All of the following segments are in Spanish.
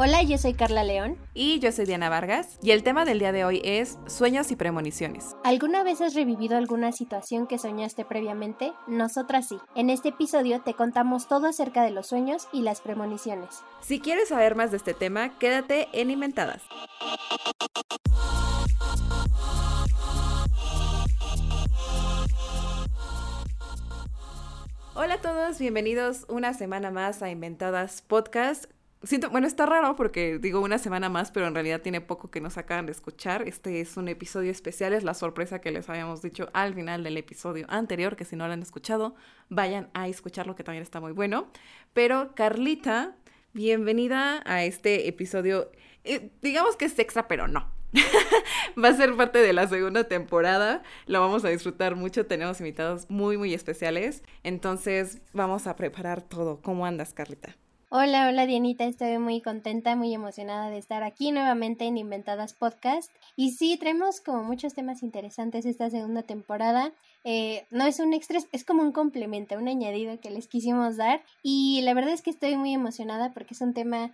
Hola, yo soy Carla León. Y yo soy Diana Vargas. Y el tema del día de hoy es sueños y premoniciones. ¿Alguna vez has revivido alguna situación que soñaste previamente? Nosotras sí. En este episodio te contamos todo acerca de los sueños y las premoniciones. Si quieres saber más de este tema, quédate en Inventadas. Hola a todos, bienvenidos una semana más a Inventadas Podcast. Siento, bueno, está raro porque digo una semana más, pero en realidad tiene poco que nos acaban de escuchar. Este es un episodio especial, es la sorpresa que les habíamos dicho al final del episodio anterior, que si no lo han escuchado, vayan a escucharlo, que también está muy bueno. Pero Carlita, bienvenida a este episodio. Eh, digamos que es extra, pero no. Va a ser parte de la segunda temporada. Lo vamos a disfrutar mucho. Tenemos invitados muy, muy especiales. Entonces, vamos a preparar todo. ¿Cómo andas, Carlita? Hola, hola Dianita, estoy muy contenta, muy emocionada de estar aquí nuevamente en Inventadas Podcast. Y sí, traemos como muchos temas interesantes esta segunda temporada. Eh, no es un extra, es como un complemento, un añadido que les quisimos dar. Y la verdad es que estoy muy emocionada porque es un tema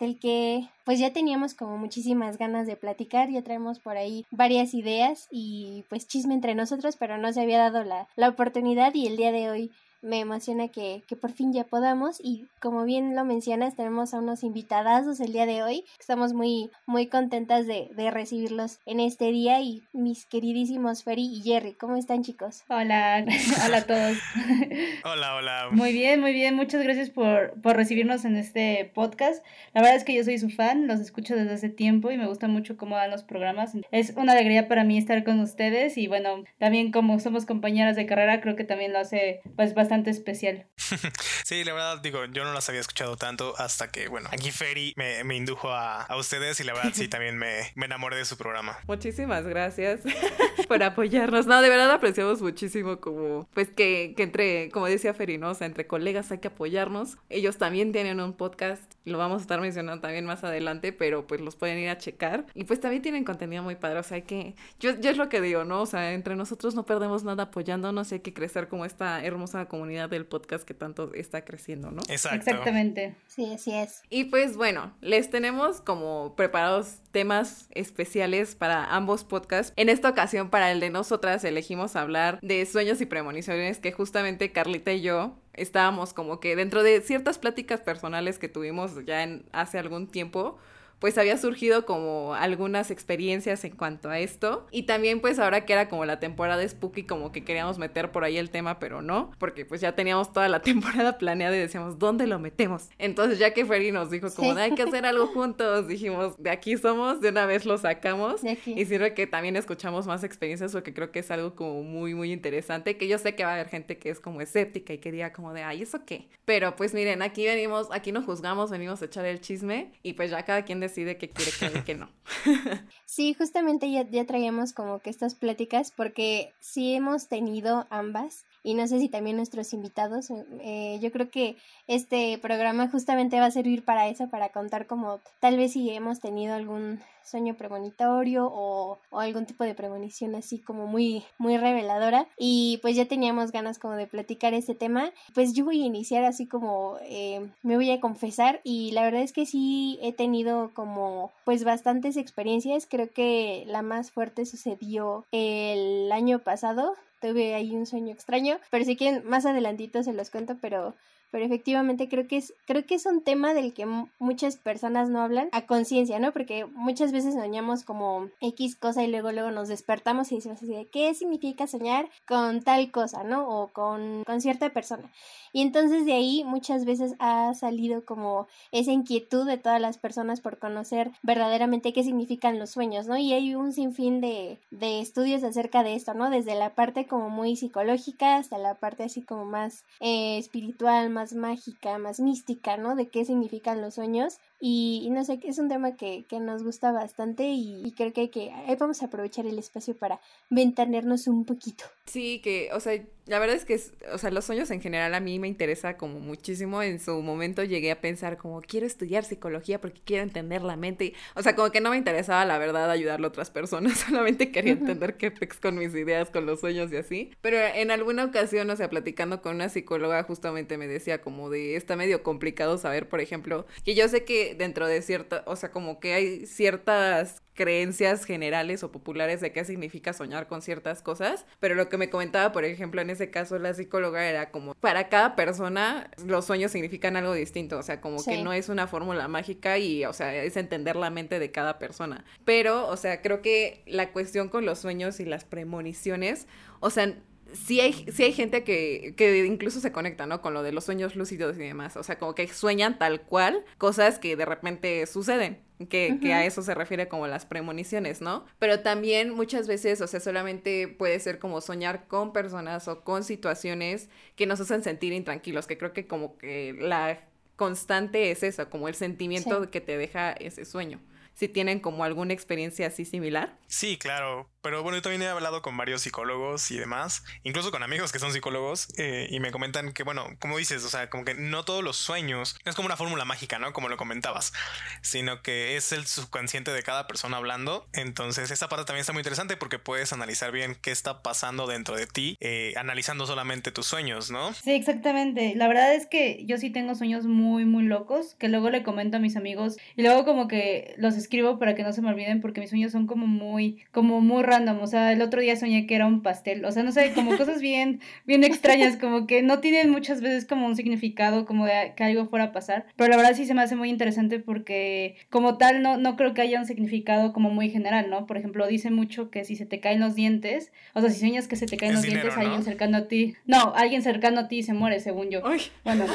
del que pues ya teníamos como muchísimas ganas de platicar, ya traemos por ahí varias ideas y pues chisme entre nosotros, pero no se había dado la, la oportunidad y el día de hoy me emociona que, que, por fin ya podamos. Y como bien lo mencionas tenemos a unos invitadazos el día de hoy. Estamos muy muy contentas de, de recibirlos en este día. Y mis queridísimos Ferry y Jerry ¿cómo están chicos? Hola, hola a todos. Hola, hola. Muy bien, muy bien, muchas gracias por, por recibirnos en este podcast. La verdad es que yo soy su fan, los escucho desde hace tiempo y me gusta mucho cómo dan los programas. Es una alegría para mí estar con ustedes y bueno, también como somos compañeras de carrera creo que también lo hace pues bastante bastante especial. sí, la verdad, digo, yo no las había escuchado tanto hasta que, bueno, aquí Ferry me, me indujo a, a, ustedes y la verdad sí también me, me enamoré de su programa. Muchísimas gracias por apoyarnos. No, de verdad apreciamos muchísimo como, pues que, que entre, como decía Ferry, ¿no? O sea, entre colegas hay que apoyarnos. Ellos también tienen un podcast, lo vamos a estar mencionando también más adelante, pero pues los pueden ir a checar. Y pues también tienen contenido muy padre, o sea, hay que, yo, yo es lo que digo, ¿no? O sea, entre nosotros no perdemos nada apoyándonos, hay que crecer como esta hermosa comunidad del podcast que tanto está creciendo, ¿no? Exacto. Exactamente. Sí, así es. Y pues bueno, les tenemos como preparados temas especiales para ambos podcasts. En esta ocasión, para el de nosotras, elegimos hablar de sueños y premoniciones que justamente Carlita y yo estábamos como que dentro de ciertas pláticas personales que tuvimos ya en hace algún tiempo, pues había surgido como algunas experiencias en cuanto a esto. Y también pues ahora que era como la temporada de Spooky, como que queríamos meter por ahí el tema, pero no, porque pues ya teníamos toda la temporada planeada y decíamos, ¿dónde lo metemos? Entonces ya que Ferry nos dijo como, sí. hay que hacer algo juntos, dijimos, de aquí somos, de una vez lo sacamos. Y sirve que también escuchamos más experiencias porque creo que es algo como muy, muy interesante, que yo sé que va a haber gente que es como escéptica y que diga como de, ay, ¿eso qué? Pero pues miren, aquí venimos, aquí no juzgamos, venimos a echar el chisme y pues ya cada quien decide que quiere que no. sí, justamente ya, ya traíamos como que estas pláticas porque sí hemos tenido ambas y no sé si también nuestros invitados. Eh, yo creo que este programa justamente va a servir para eso, para contar como tal vez si hemos tenido algún sueño premonitorio o, o, algún tipo de premonición así como muy muy reveladora y pues ya teníamos ganas como de platicar este tema pues yo voy a iniciar así como eh, me voy a confesar y la verdad es que sí he tenido como pues bastantes experiencias creo que la más fuerte sucedió el año pasado tuve ahí un sueño extraño, pero si quieren más adelantito se los cuento, pero pero efectivamente creo que es creo que es un tema del que muchas personas no hablan a conciencia, ¿no? Porque muchas veces soñamos como X cosa y luego luego nos despertamos y decimos así de qué significa soñar con tal cosa, ¿no? O con, con cierta persona. Y entonces de ahí muchas veces ha salido como esa inquietud de todas las personas por conocer verdaderamente qué significan los sueños, ¿no? Y hay un sinfín de, de estudios acerca de esto, ¿no? Desde la parte como muy psicológica hasta la parte así como más eh, espiritual, más mágica, más mística, ¿no? De qué significan los sueños. Y, no sé, es un tema que, nos gusta bastante y, creo que, que ahí vamos a aprovechar el espacio para ventanearnos un poquito. Sí, que, o sea, La verdad es que, o sea, los sueños en general a mí me interesa como muchísimo. En su momento llegué a pensar como quiero estudiar psicología porque quiero entender la mente. O sea, como que no me interesaba la verdad ayudarle a otras personas, solamente quería entender qué pex con mis ideas, con los sueños y así. Pero en alguna ocasión, o sea, platicando con una psicóloga, justamente me decía como de, está medio complicado saber, por ejemplo, que yo sé que dentro de cierta, o sea, como que hay ciertas creencias generales o populares de qué significa soñar con ciertas cosas, pero lo que me comentaba, por ejemplo, en ese caso la psicóloga era como para cada persona los sueños significan algo distinto, o sea, como que no es una fórmula mágica y, o sea, es entender la mente de cada persona. Pero, o sea, creo que la cuestión con los sueños y las premoniciones, o sea, sí hay, sí hay gente que, que, incluso se conecta, ¿no? Con lo de los sueños lúcidos y demás. O sea, como que sueñan tal cual cosas que de repente suceden. Que, que, a eso se refiere como las premoniciones, ¿no? Pero también muchas veces, o sea, solamente puede ser como soñar con personas o con situaciones que nos hacen sentir intranquilos, que creo que como que la constante es eso, como el sentimiento que te deja ese sueño. Si tienen como alguna experiencia así similar. Sí, claro. Pero bueno, yo también he hablado con varios psicólogos y demás, incluso con amigos que son psicólogos, eh, y me comentan que, bueno, como dices, o sea, como que no todos los sueños, es como una fórmula mágica, ¿no? Como lo comentabas, sino que es el subconsciente de cada persona hablando. Entonces, esta parte también está muy interesante porque puedes analizar bien qué está pasando dentro de ti, eh, analizando solamente tus sueños, ¿no? Sí, exactamente. La verdad es que yo sí tengo sueños muy, muy locos, que luego le comento a mis amigos y luego como que los escribo para que no se me olviden porque mis sueños son como muy, como muy raros o sea, el otro día soñé que era un pastel, o sea, no sé, como cosas bien, bien extrañas, como que no tienen muchas veces como un significado, como de que algo fuera a pasar, pero la verdad sí se me hace muy interesante porque como tal no, no creo que haya un significado como muy general, ¿no? Por ejemplo, dice mucho que si se te caen los dientes, o sea, si sueñas que se te caen los dientes, alguien cercano a ti, no, alguien cercano a ti se muere, según yo. Bueno.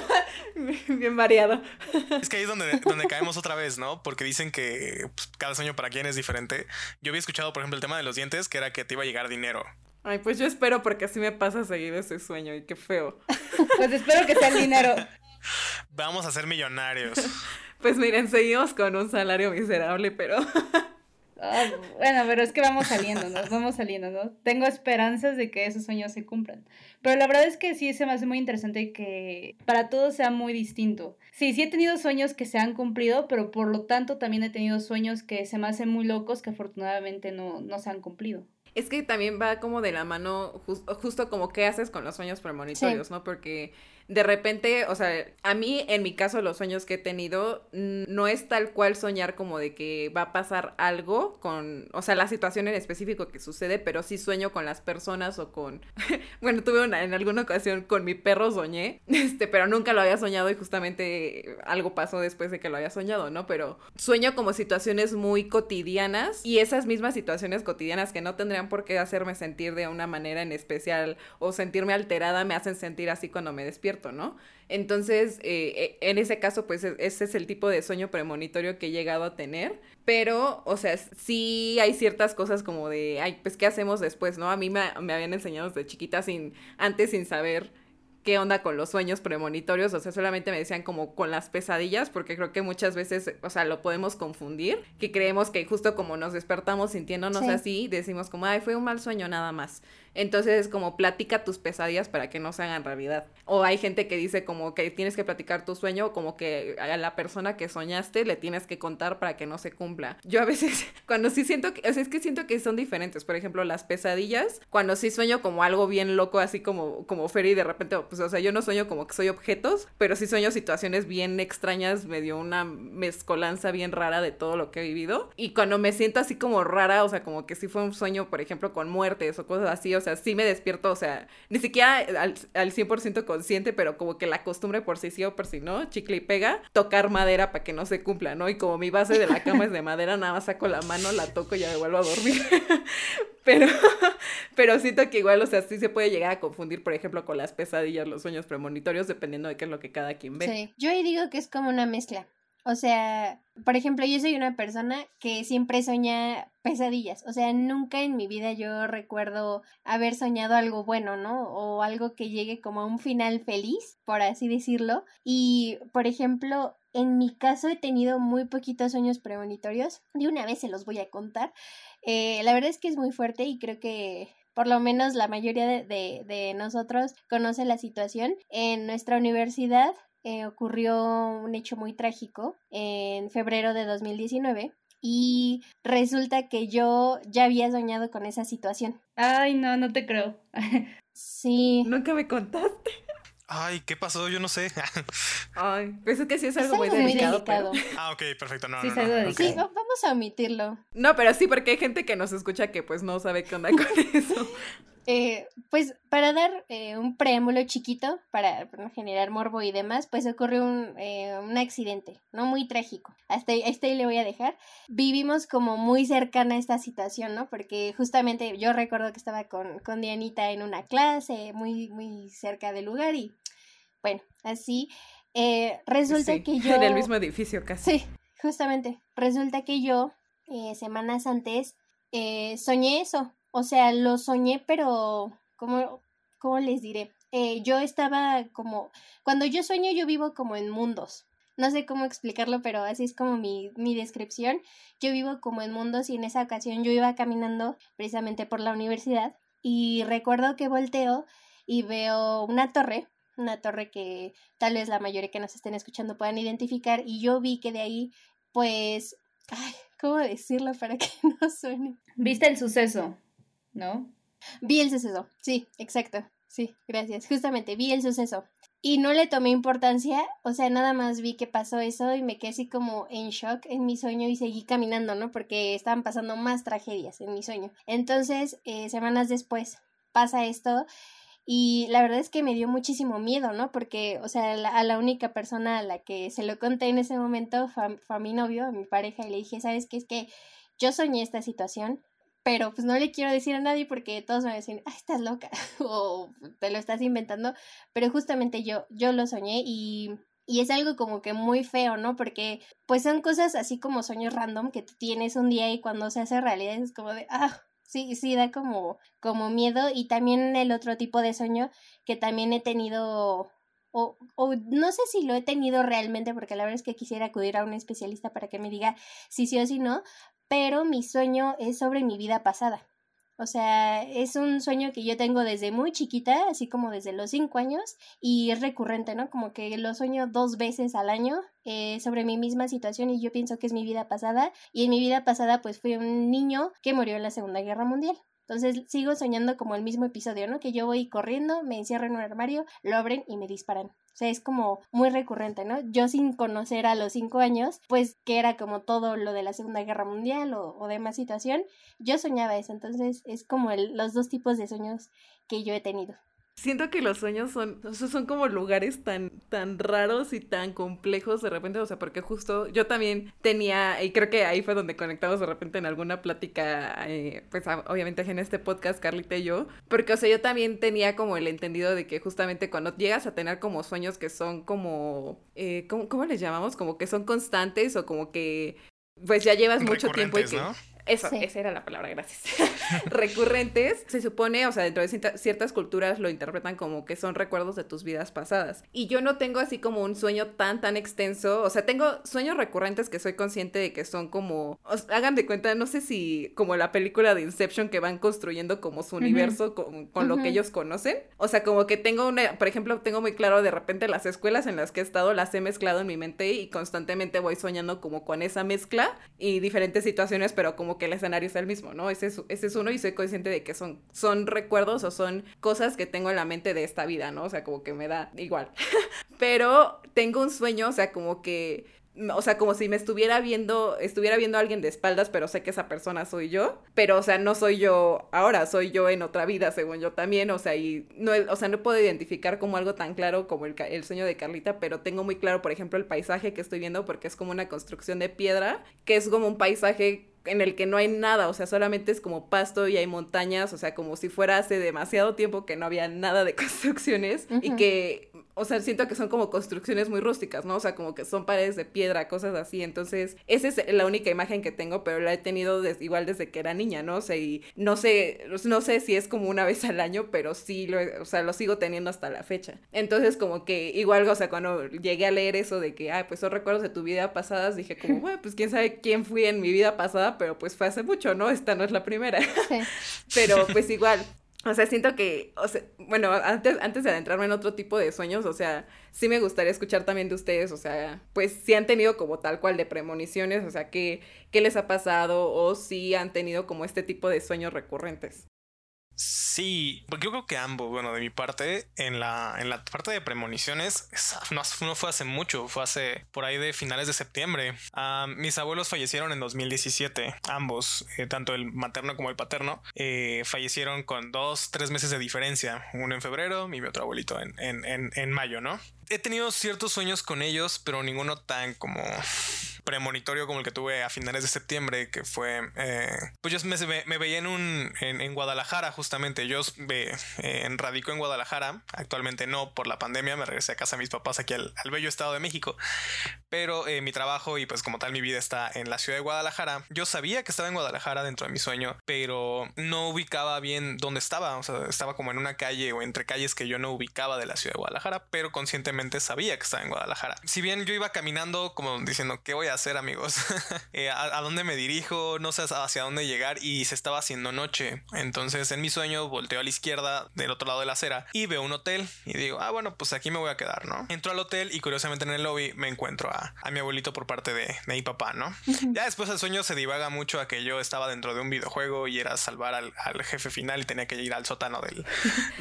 bien variado. Es que ahí es donde, donde caemos otra vez, ¿no? Porque dicen que pues, cada sueño para quien es diferente. Yo había escuchado, por ejemplo, el tema de los dientes que era que te iba a llegar dinero. Ay, pues yo espero porque así me pasa seguir ese sueño y qué feo. pues espero que sea el dinero. Vamos a ser millonarios. pues miren, seguimos con un salario miserable, pero... Ah, bueno, pero es que vamos saliendo, nos vamos saliendo, ¿no? Tengo esperanzas de que esos sueños se cumplan. Pero la verdad es que sí se me hace muy interesante que para todos sea muy distinto. Sí, sí he tenido sueños que se han cumplido, pero por lo tanto también he tenido sueños que se me hacen muy locos que afortunadamente no, no se han cumplido. Es que también va como de la mano, justo como qué haces con los sueños premonitorios, ¿no? Porque de repente, o sea, a mí en mi caso los sueños que he tenido no es tal cual soñar como de que va a pasar algo con, o sea, la situación en específico que sucede, pero sí sueño con las personas o con, bueno, tuve una, en alguna ocasión con mi perro soñé, este, pero nunca lo había soñado y justamente algo pasó después de que lo había soñado, ¿no? Pero sueño como situaciones muy cotidianas y esas mismas situaciones cotidianas que no tendrían por qué hacerme sentir de una manera en especial o sentirme alterada me hacen sentir así cuando me despierto. ¿No? Entonces, eh, e, en ese caso, pues e, ese es el tipo de sueño premonitorio que he llegado a tener. Pero, o sea, sí hay ciertas cosas como de, ay, pues, ¿qué hacemos después, no? A mí me, me habían enseñado desde chiquita sin, antes sin saber qué onda con los sueños premonitorios, o sea, solamente me decían como con las pesadillas, porque creo que muchas veces, o sea, lo podemos confundir, que creemos que justo como nos despertamos sintiéndonos así, decimos como, ay, fue un mal sueño nada más. Entonces, como platica tus pesadillas para que no se hagan realidad. O hay gente que dice como que tienes que platicar tu sueño, como que a la persona que soñaste le tienes que contar para que no se cumpla. Yo a veces, cuando sí siento que, o sea, es que siento que son diferentes. Por ejemplo, las pesadillas, cuando sí sueño como algo bien loco, así como, como Ferry, de repente, pues, o sea, yo no sueño como que soy objetos, pero sí sueño situaciones bien extrañas, medio una mezcolanza bien rara de todo lo que he vivido. Y cuando me siento así como rara, o sea, como que si fue un sueño, por ejemplo, con muertes o cosas así, o sea, sí me despierto, o sea, ni siquiera al, al 100% consciente, pero como que la costumbre por si sí o por si no, chicle y pega, tocar madera para que no se cumpla, ¿no? Y como mi base de la cama es de madera, nada más saco la mano, la toco y ya me vuelvo a dormir. pero, pero siento que igual, o sea, sí se puede llegar a confundir, por ejemplo, con las pesadillas, los sueños premonitorios, dependiendo de qué es lo que cada quien ve. Sí, yo ahí digo que es como una mezcla. O sea, por ejemplo, yo soy una persona que siempre sueña pesadillas. O sea, nunca en mi vida yo recuerdo haber soñado algo bueno, ¿no? O algo que llegue como a un final feliz, por así decirlo. Y, por ejemplo, en mi caso he tenido muy poquitos sueños premonitorios. De una vez se los voy a contar. Eh, la verdad es que es muy fuerte y creo que por lo menos la mayoría de, de, nosotros conoce la situación. En nuestra universidad eh, ocurrió un hecho muy trágico en febrero de 2019 y resulta que yo ya había soñado con esa situación. Ay, no, no te creo. sí. Nunca me contaste. Ay, ¿qué pasó? Yo no sé. Ay, pues es que sí es algo, muy, delicado. Ah, ok, perfecto. No, sí, no, sí, vamos a omitirlo. No, pero sí, porque hay gente que nos escucha que pues no sabe qué onda con eso. Eh, pues para dar eh, un preámbulo chiquito, para, generar morbo y demás, pues ocurrió un, eh, un accidente, ¿no? Muy trágico. Hasta, hasta ahí le voy a dejar. Vivimos como muy cercana a esta situación, ¿no? Porque justamente yo recuerdo que estaba con, con Dianita en una clase, muy, muy cerca del lugar y bueno, así. resulta que yo... En el mismo edificio casi. Sí, justamente. Resulta que yo, semanas antes, soñé eso o sea, lo soñé, pero ¿cómo, cómo les diré? Eh, yo estaba como, cuando yo sueño yo vivo como en mundos. No sé cómo explicarlo, pero así es como mi, mi descripción. Yo vivo como en mundos y en esa ocasión yo iba caminando precisamente por la universidad y recuerdo que volteo y veo una torre, una torre que tal vez la mayoría que nos estén escuchando puedan identificar y yo vi que de ahí pues, ay, ¿cómo decirlo para que no suene? Viste el suceso. ¿No? Vi el suceso, sí, exacto, sí, gracias. Justamente vi el suceso. Y no le tomé importancia, o sea, nada más vi que pasó eso y me quedé así como en shock en mi sueño y seguí caminando, ¿no? Porque estaban pasando más tragedias en mi sueño. Entonces, eh, semanas después pasa esto y la verdad es que me dio muchísimo miedo, ¿no? Porque, o sea, a la única persona a la que se lo conté en ese momento fue a mi novio, a mi pareja, y le dije, ¿sabes qué? Es que yo soñé esta situación, pero pues no le quiero decir a nadie porque todos me van a decir, ay, estás loca o te lo estás inventando, pero justamente yo, yo lo soñé y, y es algo como que muy feo, ¿no? Porque pues son cosas así como sueños random que tienes un día y cuando se hace realidad es como de, ah, sí, sí, da como, como miedo y también el otro tipo de sueño que también he tenido o, o, no sé si lo he tenido realmente, porque la verdad es que quisiera acudir a un especialista para que me diga si sí o si no, pero mi sueño es sobre mi vida pasada. O sea, es un sueño que yo tengo desde muy chiquita, así como desde los cinco años, y es recurrente, ¿no? Como que lo sueño dos veces al año eh, sobre mi misma situación y yo pienso que es mi vida pasada. Y en mi vida pasada, pues fui un niño que murió en la Segunda Guerra Mundial. Entonces sigo soñando como el mismo episodio, ¿no? Que yo voy corriendo, me encierro en un armario, lo abren y me disparan. O sea, es como muy recurrente, ¿no? Yo sin conocer a los cinco años, pues que era como todo lo de la Segunda Guerra Mundial o, demás situación, yo soñaba eso. Entonces es como el, los dos tipos de sueños que yo he tenido. Siento que los sueños son, son como lugares tan, tan raros y tan complejos de repente, o sea, porque justo yo también tenía, y creo que ahí fue donde conectamos de repente en alguna plática, eh, pues obviamente en este podcast, Carlita y yo, porque, o sea, yo también tenía como el entendido de que justamente cuando llegas a tener como sueños que son como, eh, ¿cómo, ¿cómo les llamamos? Como que son constantes o como que, pues ya llevas mucho tiempo y que... Eso, esa era la palabra, gracias. Recurrentes, se supone, o sea, dentro de ciertas culturas lo interpretan como que son recuerdos de tus vidas pasadas. Y yo no tengo así como un sueño tan, tan extenso. O sea, tengo sueños recurrentes que soy consciente de que son como, hagan de cuenta, no sé si como la película de Inception que van construyendo como su universo con, lo que ellos conocen. O sea, como que tengo una, por ejemplo, tengo muy claro de repente las escuelas en las que he estado, las he mezclado en mi mente y constantemente voy soñando como con esa mezcla y diferentes situaciones, pero como que el escenario es el mismo, ¿no? Ese es, uno y soy consciente de que son, son recuerdos o son cosas que tengo en la mente de esta vida, ¿no? O sea, como que me da igual. Pero tengo un sueño, o sea, como que o sea, como si me estuviera viendo, estuviera viendo a alguien de espaldas, pero sé que esa persona soy yo, pero, o sea, no soy yo ahora, soy yo en otra vida, según yo también, o sea, y no, o sea, no puedo identificar como algo tan claro como el sueño de Carlita, pero tengo muy claro, por ejemplo, el paisaje que estoy viendo, porque es como una construcción de piedra, que es como un paisaje en el que no hay nada, o sea, solamente es como pasto y hay montañas, o sea, como si fuera hace demasiado tiempo que no había nada de construcciones y que o sea, siento que son como construcciones muy rústicas, ¿no? O sea, como que son paredes de piedra, cosas así. Entonces, esa es la única imagen que tengo, pero la he tenido igual desde que era niña, ¿no? O sea, y no sé, no sé si es como una vez al año, pero sí, lo, o sea, lo sigo teniendo hasta la fecha. Entonces, como que igual, o sea, cuando llegué a leer eso de que, ay, pues son recuerdos de tu vida pasada, dije como, bueno, pues quién sabe quién fui en mi vida pasada, pero pues fue hace mucho, ¿no? Esta no es la primera. pero pues igual, O sea, siento que, o sea, bueno, antes, antes de adentrarme en otro tipo de sueños, o sea, sí me gustaría escuchar también de ustedes, o sea, pues si han tenido como tal cual de premoniciones, o sea, ¿qué, qué les ha pasado o si han tenido como este tipo de sueños recurrentes? Sí, porque yo creo que ambos, bueno, de mi parte, en la, en la parte de premoniciones, no, fue hace mucho, fue hace por ahí de finales de septiembre. Ah, mis abuelos fallecieron en 2017, ambos, eh, tanto el materno como el paterno, eh, fallecieron con dos, tres meses de diferencia, uno en febrero y mi otro abuelito en, en, en, en mayo, ¿no? He tenido ciertos sueños con ellos, pero ninguno tan como premonitorio como el que tuve a finales de septiembre, que fue, eh, pues yo me, veía en un, en, Guadalajara justamente, yo eh, radico en Guadalajara, actualmente no por la pandemia, me regresé a casa de mis papás aquí al, bello estado de México, pero eh, mi trabajo y pues como tal mi vida está en la ciudad de Guadalajara, yo sabía que estaba en Guadalajara dentro de mi sueño, pero no ubicaba bien dónde estaba, o sea, estaba como en una calle o entre calles que yo no ubicaba de la ciudad de Guadalajara, pero conscientemente sabía que estaba en Guadalajara. Si bien yo iba caminando como diciendo, ¿qué voy a hacer amigos? Eh, ¿a, dónde me dirijo? No sé hacia dónde llegar y se estaba haciendo noche. Entonces en mi sueño volteo a la izquierda del otro lado de la acera y veo un hotel y digo, ah, bueno, pues aquí me voy a quedar, ¿no? Entro al hotel y curiosamente en el lobby me encuentro a, mi abuelito por parte de, mi papá, ¿no? ya después el sueño se divaga mucho a que yo estaba dentro de un videojuego y era salvar al, jefe final y tenía que ir al sótano del,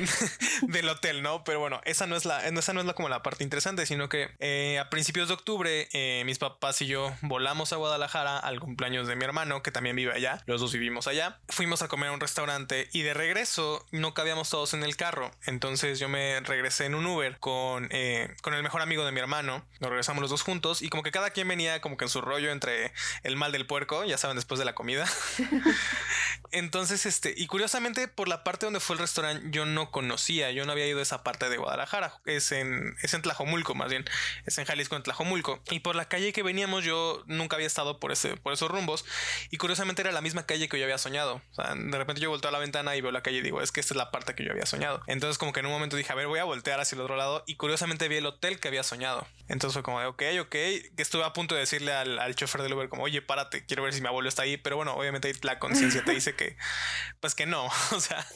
del hotel, ¿no? Pero bueno, esa no es la, esa no es la, como la parte interesante, sino que eh, a principios de octubre eh, mis papás y yo volamos a Guadalajara al cumpleaños de mi hermano, que también vive allá. Los dos vivimos allá. Fuimos a comer a un restaurante y de regreso no cabíamos todos en el carro. Entonces yo me regresé en un Uber con, eh, con el mejor amigo de mi hermano. Nos regresamos los dos juntos y como que cada quien venía como que en su rollo entre el mal del puerco, ya saben, después de la comida. Entonces, este, y curiosamente por la parte donde fue el restaurante yo no conocía, yo no había ido a esa parte de Guadalajara. Es en, es en Tlajomulco más bien, es en Jalisco, en Tlajomulco. Y por la calle que veníamos yo nunca había estado por, ese, por esos rumbos y curiosamente era la misma calle que yo había soñado. O sea, de repente yo volteo a la ventana y veo la calle y digo, es que esta es la parte que yo había soñado. Entonces como que en un momento dije, a ver, voy a voltear hacia el otro lado y curiosamente vi el hotel que había soñado. Entonces fue como de, ok, ok, que estuve a punto de decirle al, al chofer del Uber como, oye, párate, quiero ver si mi abuelo está ahí, pero bueno, obviamente la conciencia te dice que, pues que no, o sea,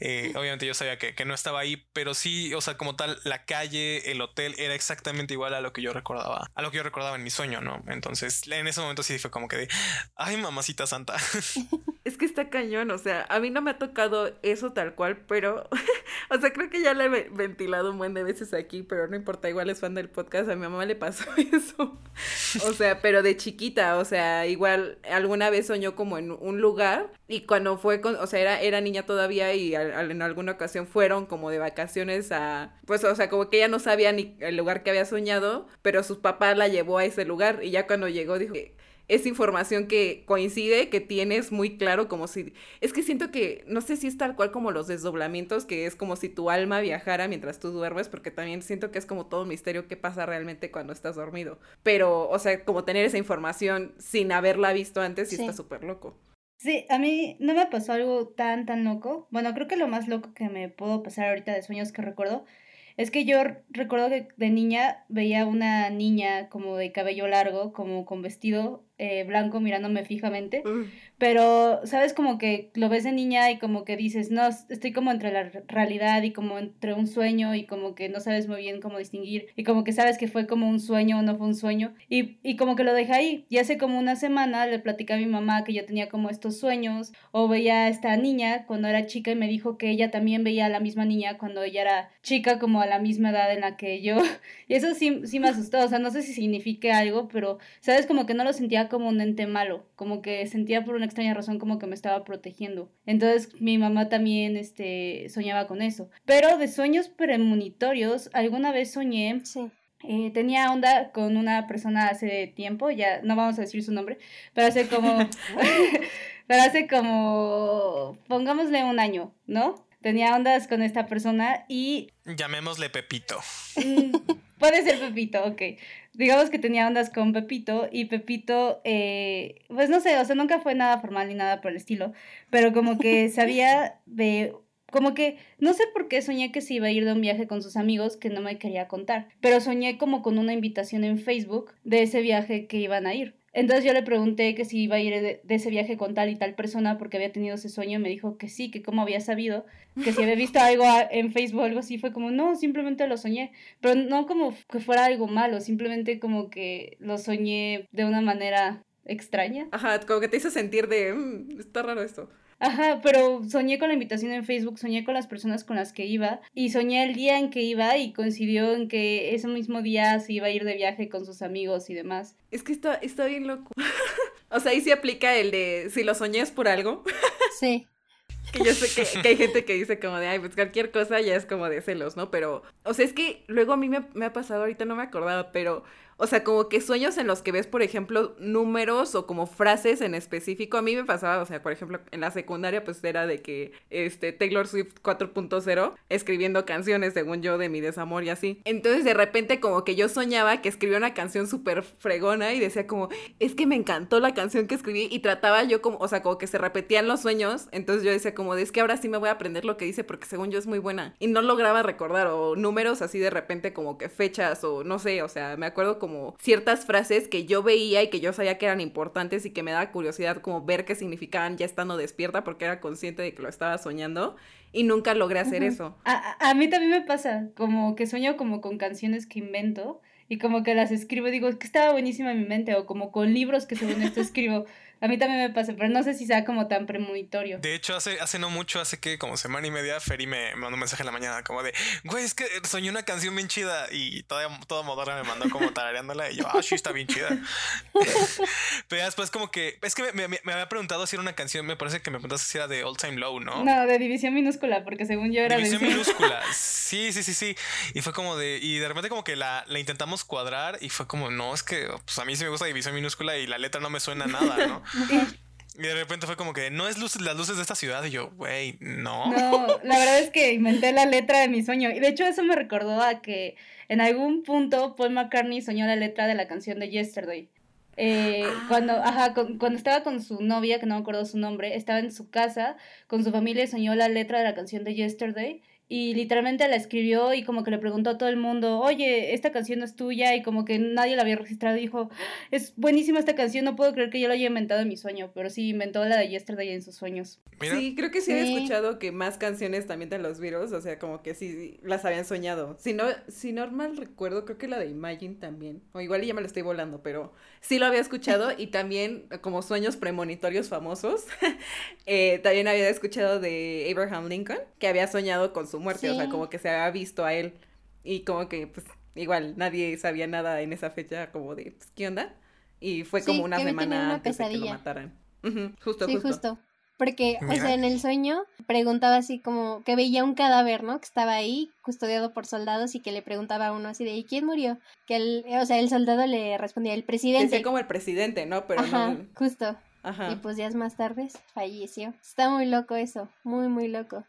eh, obviamente yo sabía que, que no estaba ahí, pero sí, o sea, como tal, la calle, el hotel era exactamente igual a lo que yo recordaba, a lo que yo recordaba en mi sueño, ¿no? Entonces, en ese momento sí fue como que de, ay, mamacita santa. Es que está cañón, o sea, a mí no me ha tocado eso tal cual, pero, o sea, creo que ya le he ventilado un buen de veces aquí, pero no importa, igual es fan del podcast, a mi mamá le pasó eso. O sea, pero de chiquita, o sea, igual alguna vez soñó como en un lugar y cuando fue con, o sea, era, era niña todavía y en alguna ocasión fueron como de vacaciones a, pues, o sea, como que ella no sabía ni el lugar que había soñado, pero su papá la llevó a ese lugar y ya cuando llegó dijo, es información que coincide, que tienes muy claro, como si... Es que siento que, no sé si es tal cual como los desdoblamientos, que es como si tu alma viajara mientras tú duermes, porque también siento que es como todo un misterio qué pasa realmente cuando estás dormido. Pero, o sea, como tener esa información sin haberla visto antes y está súper loco. Sí, a mí no me pasó algo tan, tan loco. Bueno, creo que lo más loco que me puedo pasar ahorita de sueños que recuerdo es que yo recuerdo que de niña veía una niña como de cabello largo, como con vestido eh, blanco mirándome fijamente, pero sabes como que lo ves de niña y como que dices, no, estoy como entre la realidad y como entre un sueño y como que no sabes muy bien cómo distinguir y como que sabes que fue como un sueño o no fue un sueño y, y como que lo dejé ahí. Y hace como una semana le platicé a mi mamá que yo tenía como estos sueños o veía a esta niña cuando era chica y me dijo que ella también veía a la misma niña cuando ella era chica como a la misma edad en la que yo. Y eso sí, sí me asustó, o sea, no sé si signifique algo, pero sabes como que no lo sentía como un ente malo, como que sentía por una extraña razón como que me estaba protegiendo. Entonces mi mamá también este, soñaba con eso. Pero de sueños premonitorios, alguna vez soñé... Eh, tenía onda con una persona hace tiempo, ya no vamos a decir su nombre, pero hace como, pero hace como, pongámosle un año, ¿no? Tenía ondas con esta persona y... Llamémosle Pepito. Mm, puede ser Pepito, ok digamos que tenía ondas con Pepito y Pepito, eh, pues no sé, o sea, nunca fue nada formal ni nada por el estilo, pero como que sabía de como que no sé por qué soñé que se iba a ir de un viaje con sus amigos que no me quería contar, pero soñé como con una invitación en Facebook de ese viaje que iban a ir. Entonces yo le pregunté que si iba a ir de, ese viaje con tal y tal persona porque había tenido ese sueño. Me dijo que sí, que cómo había sabido, que si había visto algo en Facebook o algo así. Fue como, no, simplemente lo soñé. Pero no como que fuera algo malo, simplemente como que lo soñé de una manera extraña. Ajá, como que te hizo sentir de, mm, está raro esto. Ajá, pero soñé con la invitación en Facebook, soñé con las personas con las que iba y soñé el día en que iba y coincidió en que ese mismo día se iba a ir de viaje con sus amigos y demás. Es que está, está bien loco. o sea, ahí se aplica el de si lo soñé es por algo. sí. Que yo sé que, que, hay gente que dice como de, ay, pues cualquier cosa ya es como de celos, ¿no? Pero, o sea, es que luego a mí me, me ha pasado, ahorita no me acordaba, pero o sea, como que sueños en los que ves, por ejemplo, números o como frases en específico. A mí me pasaba, o sea, por ejemplo, en la secundaria, pues era de que este Taylor Swift 4.0 escribiendo canciones, según yo, de mi desamor y así. Entonces, de repente, como que yo soñaba que escribía una canción súper fregona y decía como, es que me encantó la canción que escribí y trataba yo como, o sea, como que se repetían los sueños. Entonces yo decía como, es que ahora sí me voy a aprender lo que dice porque según yo es muy buena. Y no lograba recordar o números así de repente como que fechas o no sé, o sea, me acuerdo como ciertas frases que yo veía y que yo sabía que eran importantes y que me daba curiosidad como ver qué significaban ya estando despierta porque era consciente de que lo estaba soñando y nunca logré hacer eso. A, a, mí también me pasa, como que sueño como con canciones que invento y como que las escribo, digo, que estaba buenísima en mi mente o como con libros que según esto escribo. A mí también me pasa, pero no sé si sea como tan premonitorio. De hecho, hace, hace no mucho, hace que como semana y media, Ferry me mandó un mensaje en la mañana como de, güey, es que soñé una canción bien chida y toda, toda moderna me mandó como tarareándola y yo, ah, sí, está bien chida. pero después como que, es que me, me, había preguntado si era una canción, me parece que me preguntaste si era de All Time Low, ¿no? No, de división minúscula, porque según yo era división minúscula. Sí, sí, sí, sí. Y fue como de, y de repente como que la, la intentamos cuadrar y fue como, no, es que pues a mí sí me gusta división minúscula y la letra no me suena nada, ¿no? Y de repente fue como que no es luz, las luces de esta ciudad. Y yo, güey, no. No, la verdad es que inventé la letra de mi sueño. Y de hecho, eso me recordó a que en algún punto Paul McCartney soñó la letra de la canción de Yesterday. Eh, ah. cuando, ajá, cuando estaba con su novia, que no me acuerdo su nombre, estaba en su casa con su familia y soñó la letra de la canción de Yesterday y literalmente la escribió y como que le preguntó a todo el mundo, oye, esta canción es tuya y como que nadie la había registrado y dijo, es buenísima esta canción, no puedo creer que yo la haya inventado en mi sueño, pero sí inventó la de Yesterday en sus sueños. Sí, creo que sí, he escuchado que más canciones también de los virus, o sea, como que sí las habían soñado. Si no, si normal recuerdo, creo que la de Imagine también, o igual ya me lo estoy volando, pero sí lo había escuchado y también como sueños premonitorios famosos, eh, también había escuchado de Abraham Lincoln, que había soñado con su muerte, o sea, como que se había visto a él y como que pues igual nadie sabía nada en esa fecha como de, pues, ¿qué onda? Y fue como una semana antes de que lo mataran. justo, sí, justo. Porque, o sea, en el sueño preguntaba así como que veía un cadáver, ¿no? Que estaba ahí custodiado por soldados y que le preguntaba a uno así de ¿y quién murió? Que el, o sea, el soldado le respondía el presidente. Decía como el presidente, ¿no? Pero Ajá, justo. Ajá. Y pues días más tarde falleció. Está muy loco eso, muy, muy loco.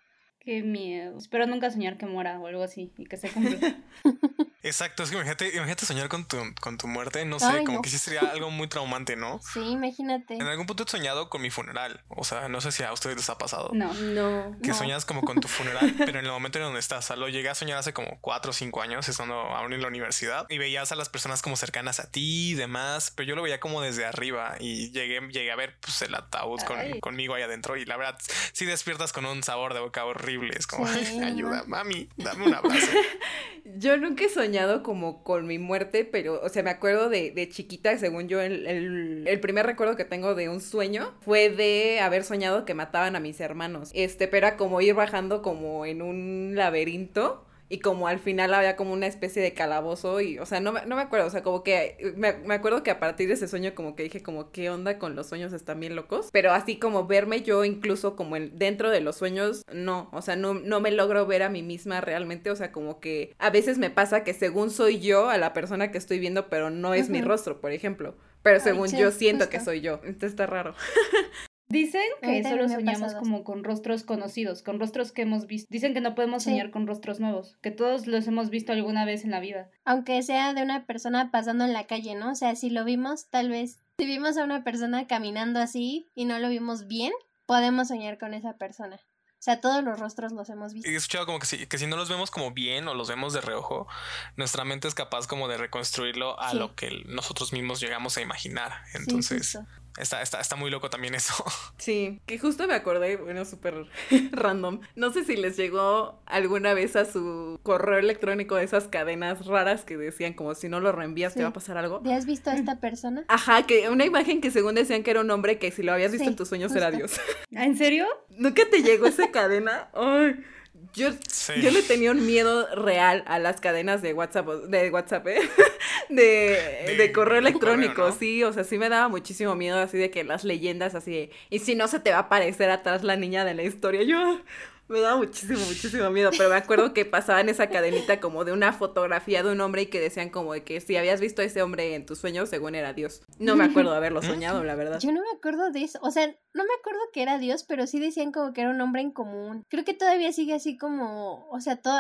Qué miedo. Espero nunca soñar que muera o algo así y que se cumpla. Exacto, es que imagínate, imagínate soñar con tu, con tu muerte, no sé, como que sí sería algo muy traumante, ¿no? Sí, imagínate. En algún punto he soñado con mi funeral, o sea, no sé si a ustedes les ha pasado. No, no. Que soñas como con tu funeral, pero en el momento en donde estás, o sea, lo llegué a soñar hace como cuatro o cinco años, estando aún en la universidad, y veías a las personas como cercanas a ti y demás, pero yo lo veía como desde arriba y llegué, llegué a ver pues el ataúd con, conmigo ahí adentro y la verdad, sí despiertas con un sabor de boca horrible, es como, ayuda, mami, dame un abrazo. yo nunca he soñado como con mi muerte, pero, o sea, me acuerdo de, de chiquita, según yo, el, el, el, primer recuerdo que tengo de un sueño fue de haber soñado que mataban a mis hermanos. Este, pero era como ir bajando como en un laberinto y como al final había como una especie de calabozo y, o sea, no, no me acuerdo, o sea, como que me, me, acuerdo que a partir de ese sueño como que dije como, ¿qué onda con los sueños? Están bien locos, pero así como verme yo incluso como en, dentro de los sueños, no, o sea, no, no me logro ver a mí misma realmente, o sea, como que a veces me pasa que según soy yo a la persona que estoy viendo, pero no es mi rostro, por ejemplo. Pero según yo siento que soy yo. Entonces está raro. Dicen que solo soñamos como con rostros conocidos, con rostros que hemos visto. Dicen que no podemos soñar con rostros nuevos, que todos los hemos visto alguna vez en la vida. Aunque sea de una persona pasando en la calle, ¿no? O sea, si lo vimos, tal vez, si vimos a una persona caminando así y no lo vimos bien, podemos soñar con esa persona. O sea, todos los rostros los hemos visto. He escuchado como que si, que si no los vemos como bien o los vemos de reojo, nuestra mente es capaz como de reconstruirlo a Sí. lo que nosotros mismos llegamos a imaginar. Entonces. Está, está, está muy loco también eso. Sí, que justo me acordé, bueno, súper random. No sé si les llegó alguna vez a su correo electrónico de esas cadenas raras que decían como si no lo reenvías te va a pasar algo. ¿Ya has visto a esta persona? Ajá, que una imagen que según decían que era un hombre que si lo habías visto Sí, en tus sueños era. Dios. ¿Ah, ¿En serio? ¿Nunca te llegó esa cadena? Ay, yo, Sí. yo le tenía un miedo real a las cadenas de WhatsApp, de WhatsApp, ¿eh? de, de, De correo electrónico, correo, ¿no? sí, o sea, sí me daba muchísimo miedo así de que las leyendas así de, y si no se te va a aparecer atrás la niña de la historia, yo me daba muchísimo, muchísimo miedo, pero me acuerdo que pasaban esa cadenita como de una fotografía de un hombre y que decían como de que si habías visto a ese hombre en tus sueños, según era Dios. No me acuerdo de haberlo soñado, la verdad. Yo no me acuerdo de eso. O sea, no me acuerdo que era Dios, pero sí decían como que era un hombre en común. Creo que todavía sigue así como, o sea, todo,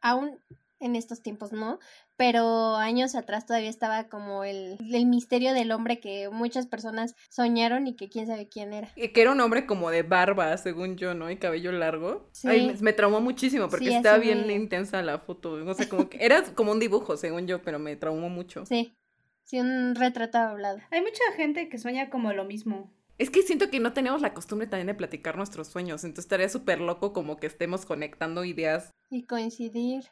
aún en estos tiempos, ¿no? Pero años atrás todavía estaba como el, el misterio del hombre que muchas personas soñaron y que quién sabe quién era. Y Que era un hombre como de barba, según yo, ¿no? Y cabello largo. Sí. Ay, me, traumó muchísimo porque Sí, estaba bien me- intensa la foto. O sea, como que era como un dibujo, según yo, pero me traumó mucho. Sí, sí, un retrato hablado. Hay mucha gente que sueña como lo mismo. Es que siento que no tenemos la costumbre también de platicar nuestros sueños. Entonces estaría súper loco como que estemos conectando ideas. Y coincidir.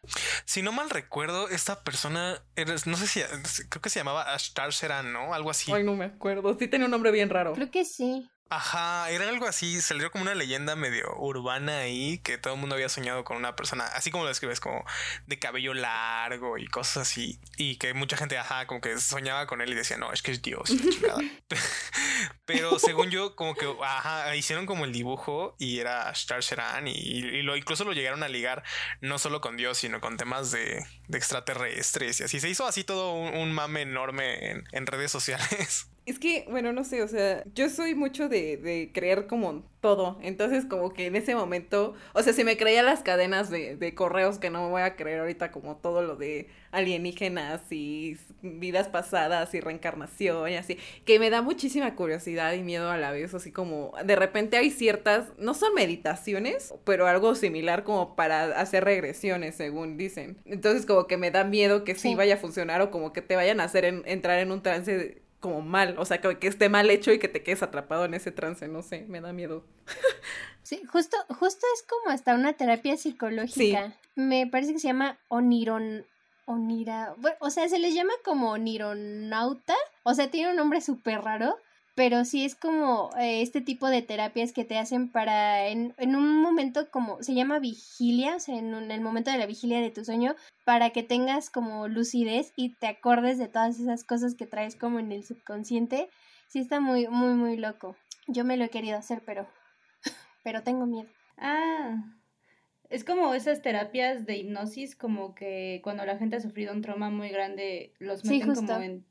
Si no mal recuerdo, esta persona, no sé si, creo que se llamaba Ashtar Seran, ¿no? Algo así. Ay, no me acuerdo. Sí tenía un nombre bien raro. Creo que sí. Ajá, era algo así, salió como una leyenda medio urbana ahí, que todo el mundo había soñado con una persona, así como lo describes, como de cabello largo y cosas así, y que mucha gente, ajá, como que soñaba con él y decía, no, es que es Dios. y la chingada". Pero según yo, como que, ajá, hicieron como el dibujo y era Star Sheran y, y lo, incluso lo llegaron a ligar no solo con Dios, sino con temas de, de extraterrestres y así. Se hizo así todo un, un mame enorme en, en redes sociales. Es que, bueno, no sé, o sea, yo soy mucho de, de creer como todo. Entonces, como que en ese momento, o sea, si me creía las cadenas de, de correos, que no me voy a creer ahorita como todo lo de alienígenas y vidas pasadas y reencarnación y así, que me da muchísima curiosidad y miedo a la vez, así como de repente hay ciertas, no son meditaciones, pero algo similar como para hacer regresiones, según dicen. Entonces, como que me da miedo que sí, Sí. vaya a funcionar o como que te vayan a hacer en- entrar en un trance de- como mal, o sea, que, que esté mal hecho y que te quedes atrapado en ese trance, no sé, me da miedo. Sí, justo, justo es como hasta una terapia psicológica. Me parece que se llama oniron, onira, bueno, o sea, se les llama como onironauta, o sea, tiene un nombre súper raro, pero sí es como eh, este tipo de terapias que te hacen para, en, en un momento como, se llama vigilia, o sea, en, un- el momento de la vigilia de tu sueño, para que tengas como lucidez y te acordes de todas esas cosas que traes como en el subconsciente. Sí está muy, muy, muy loco. Yo me lo he querido hacer, pero pero tengo miedo. Ah, es como esas terapias de hipnosis, como que cuando la gente ha sufrido un trauma muy grande, los meten como en...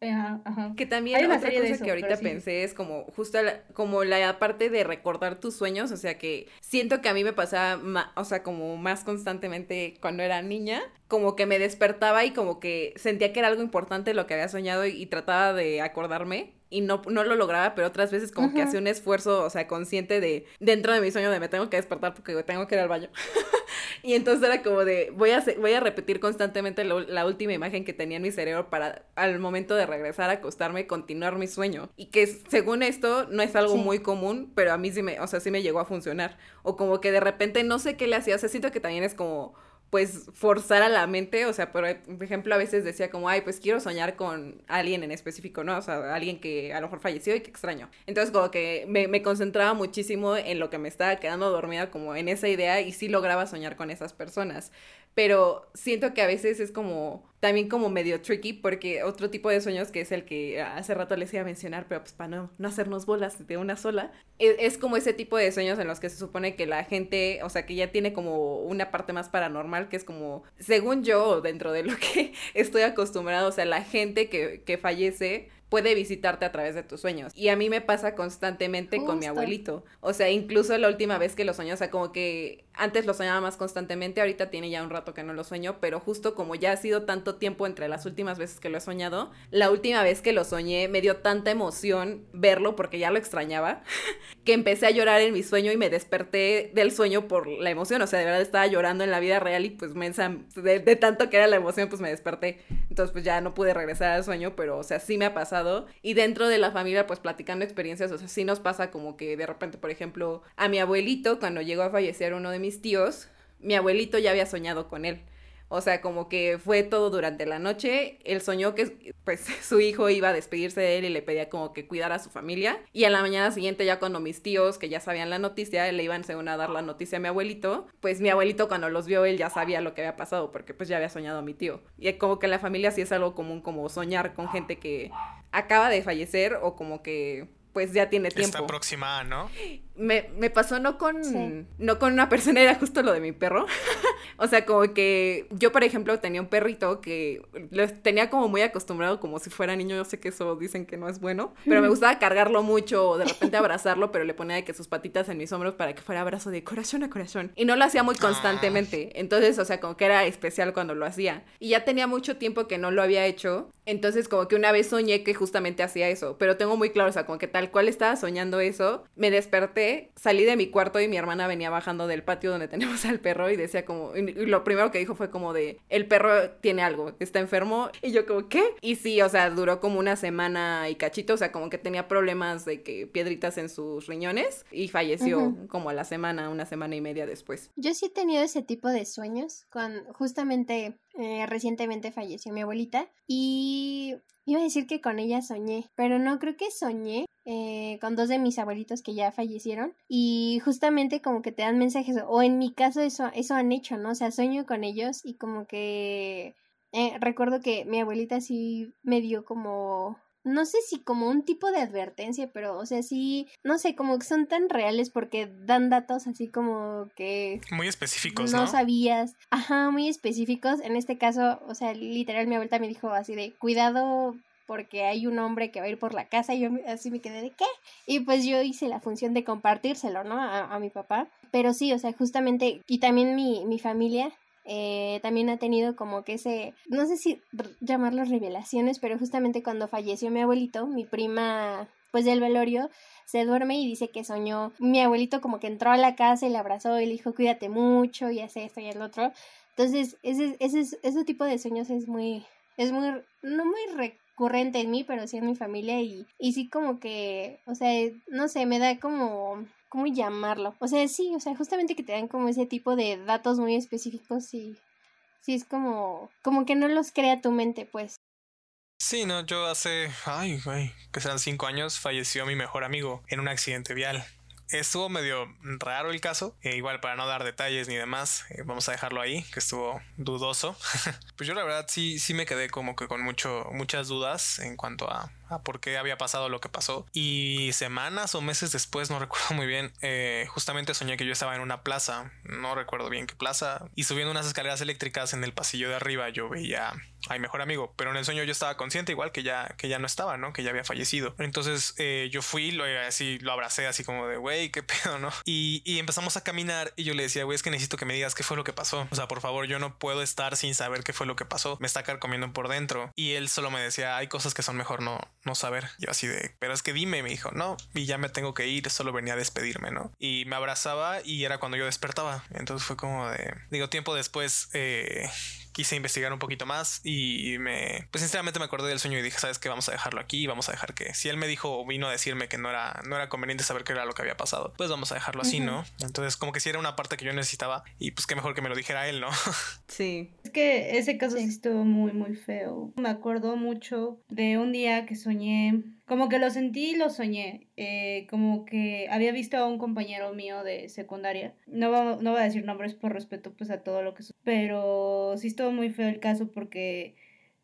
Ajá, ajá. Que también Hay otra serie de cosa eso, que ahorita sí. pensé es como justo la, como la parte de recordar tus sueños, o sea que siento que a mí me pasaba, ma- o sea, como más constantemente cuando era niña, como que me despertaba y como que sentía que era algo importante lo que había soñado y, y trataba de acordarme y no, no lo lograba, pero otras veces como que hacía un esfuerzo, o sea, consciente de dentro de mi sueño de me tengo que despertar porque tengo que ir al baño. y entonces era como de voy a, voy a repetir constantemente lo- la última imagen que tenía en mi cerebro para al momento de regresar a acostarme continuar mi sueño. Y que según esto no es algo Sí. muy común, pero a mí sí me, o sea, sí me llegó a funcionar. O como que de repente no sé qué le hacía, o sea, siento que también es como pues forzar a la mente, o sea, por ejemplo, a veces decía como, ay, pues quiero soñar con alguien en específico, ¿no? O sea, alguien que a lo mejor falleció y que extraño. Entonces, como que me, me concentraba muchísimo en lo que me estaba quedando dormida, como en esa idea, y sí lograba soñar con esas personas. Pero siento que a veces es como, también como medio tricky, porque otro tipo de sueños, que es el que hace rato les iba a mencionar, pero pues para no, no hacernos bolas de una sola, es, es como ese tipo de sueños en los que se supone que la gente, o sea, que ya tiene como una parte más paranormal, que es como, según yo, dentro de lo que estoy acostumbrado, o sea, la gente que, que fallece puede visitarte a través de tus sueños. Y a mí me pasa constantemente con mi abuelito. O sea, incluso la última vez que lo soñé, o sea, como que antes lo soñaba más constantemente, ahorita tiene ya un rato que no lo sueño, pero justo como ya ha sido tanto tiempo entre las últimas veces que lo he soñado. La última vez que lo soñé me dio tanta emoción verlo porque ya lo extrañaba, que empecé a llorar en mi sueño y me desperté del sueño por la emoción. O sea, de verdad estaba llorando en la vida real y pues de, de tanto que era la emoción, pues me desperté. Entonces pues ya no pude regresar al sueño, pero o sea, sí me ha pasado. Y dentro de la familia, pues platicando experiencias, o sea, sí nos pasa como que de repente, por ejemplo, a mi abuelito, cuando llegó a fallecer uno de mis tíos, mi abuelito ya había soñado con él. O sea, como que fue todo durante la noche. Él soñó que pues su hijo iba a despedirse de él y le pedía como que cuidara a su familia. Y a la mañana siguiente ya cuando mis tíos, que ya sabían la noticia, le iban según a dar la noticia a mi abuelito, pues mi abuelito cuando los vio él ya sabía lo que había pasado porque pues ya había soñado a mi tío. Y como que la familia sí es algo común como soñar con gente que acaba de fallecer o como que pues ya tiene tiempo. Está aproximada, ¿no? Me, me, pasó no con, no con una persona, era justo lo de mi perro. o sea, como que yo, por ejemplo, tenía un perrito que lo tenía como muy acostumbrado como si fuera niño. Yo sé que eso dicen que no es bueno, pero me gustaba cargarlo mucho o de repente abrazarlo, pero le ponía de que sus patitas en mis hombros para que fuera abrazo de corazón a corazón. Y no lo hacía muy ah. constantemente. Entonces, o sea, como que era especial cuando lo hacía. Y ya tenía mucho tiempo que no lo había hecho. Entonces, como que una vez soñé que justamente hacía eso, pero tengo muy claro, o sea, como que tal cual estaba soñando eso, me desperté, salí de mi cuarto y mi hermana venía bajando del patio donde tenemos al perro y decía como, y lo primero que dijo fue como de, el perro tiene algo, está enfermo, y yo como, ¿qué? Y sí, o sea, duró como una semana y cachito, o sea, como que tenía problemas de que piedritas en sus riñones y falleció como a la semana, una semana y media después. Yo sí he tenido ese tipo de sueños, con justamente eh, recientemente falleció mi abuelita y iba a decir que con ella soñé, pero no creo que soñé eh, con dos de mis abuelitos que ya fallecieron y justamente como que te dan mensajes o en mi caso eso, eso han hecho, ¿no? O sea, sueño con ellos y como que eh, recuerdo que mi abuelita sí me dio como no sé si como un tipo de advertencia, pero o sea, sí, no sé, como que son tan reales porque dan datos así como que... Muy específicos, ¿no? No sabías. Ajá, muy específicos. En este caso, o sea, literal mi abuelita me dijo así de, cuidado porque hay un hombre que va a ir por la casa y yo así me quedé de qué. Y pues yo hice la función de compartírselo, ¿no? A, a mi papá. Pero sí, o sea, justamente, y también mi, mi familia, eh, también ha tenido como que ese, no sé si llamarlo revelaciones, pero justamente cuando falleció mi abuelito, mi prima, pues del velorio, se duerme y dice que soñó, mi abuelito como que entró a la casa y le abrazó y le dijo cuídate mucho y hace esto y el otro. Entonces, ese, ese, ese tipo de sueños es muy, es muy, no muy recurrente en mí, pero sí en mi familia y, y sí como que, o sea, no sé, me da como ¿cómo llamarlo? O sea, sí, o sea, justamente que te dan como ese tipo de datos muy específicos y sí es como, como que no los crea tu mente, pues. Sí, no, yo hace, ay, güey, que sean cinco años falleció mi mejor amigo en un accidente vial. Estuvo medio raro el caso, e igual para no dar detalles ni demás, eh, vamos a dejarlo ahí, que estuvo dudoso. pues yo la verdad sí, sí me quedé como que con mucho, muchas dudas en cuanto a, a por qué había pasado lo que pasó. Y semanas o meses después, no recuerdo muy bien, eh, justamente soñé que yo estaba en una plaza, no recuerdo bien qué plaza, y subiendo unas escaleras eléctricas en el pasillo de arriba yo veía a mi mejor amigo, pero en el sueño yo estaba consciente igual que ya, que ya no estaba, ¿no? Que ya había fallecido. Entonces eh, yo fui, lo, así, lo abracé así como de, güey, qué pedo, ¿no? Y, y empezamos a caminar y yo le decía, güey, es que necesito que me digas qué fue lo que pasó. O sea, por favor, yo no puedo estar sin saber qué fue lo que pasó. Me está carcomiendo por dentro. Y él solo me decía, hay cosas que son mejor no, no saber. Yo así de, pero es que dime, me dijo, no, y ya me tengo que ir, solo venía a despedirme, ¿no? Y me abrazaba y era cuando yo despertaba. Entonces fue como de, digo, tiempo después, eh, quise investigar un poquito más y me, pues sinceramente me acordé del sueño y dije, sabes que vamos a dejarlo aquí, vamos a dejar que, si él me dijo o vino a decirme que no era, no era conveniente saber qué era lo que había pasado, pues vamos a dejarlo así, ¿no? Entonces como que si era una parte que yo necesitaba y pues qué mejor que me lo dijera él, ¿no? Sí. Es que ese caso sí estuvo muy, muy feo. Me acuerdo mucho de un día que soñé como que lo sentí y lo soñé. Eh, como que había visto a un compañero mío de secundaria. No, no voy a decir nombres por respeto pues a todo lo que... Pero sí estuvo muy feo el caso porque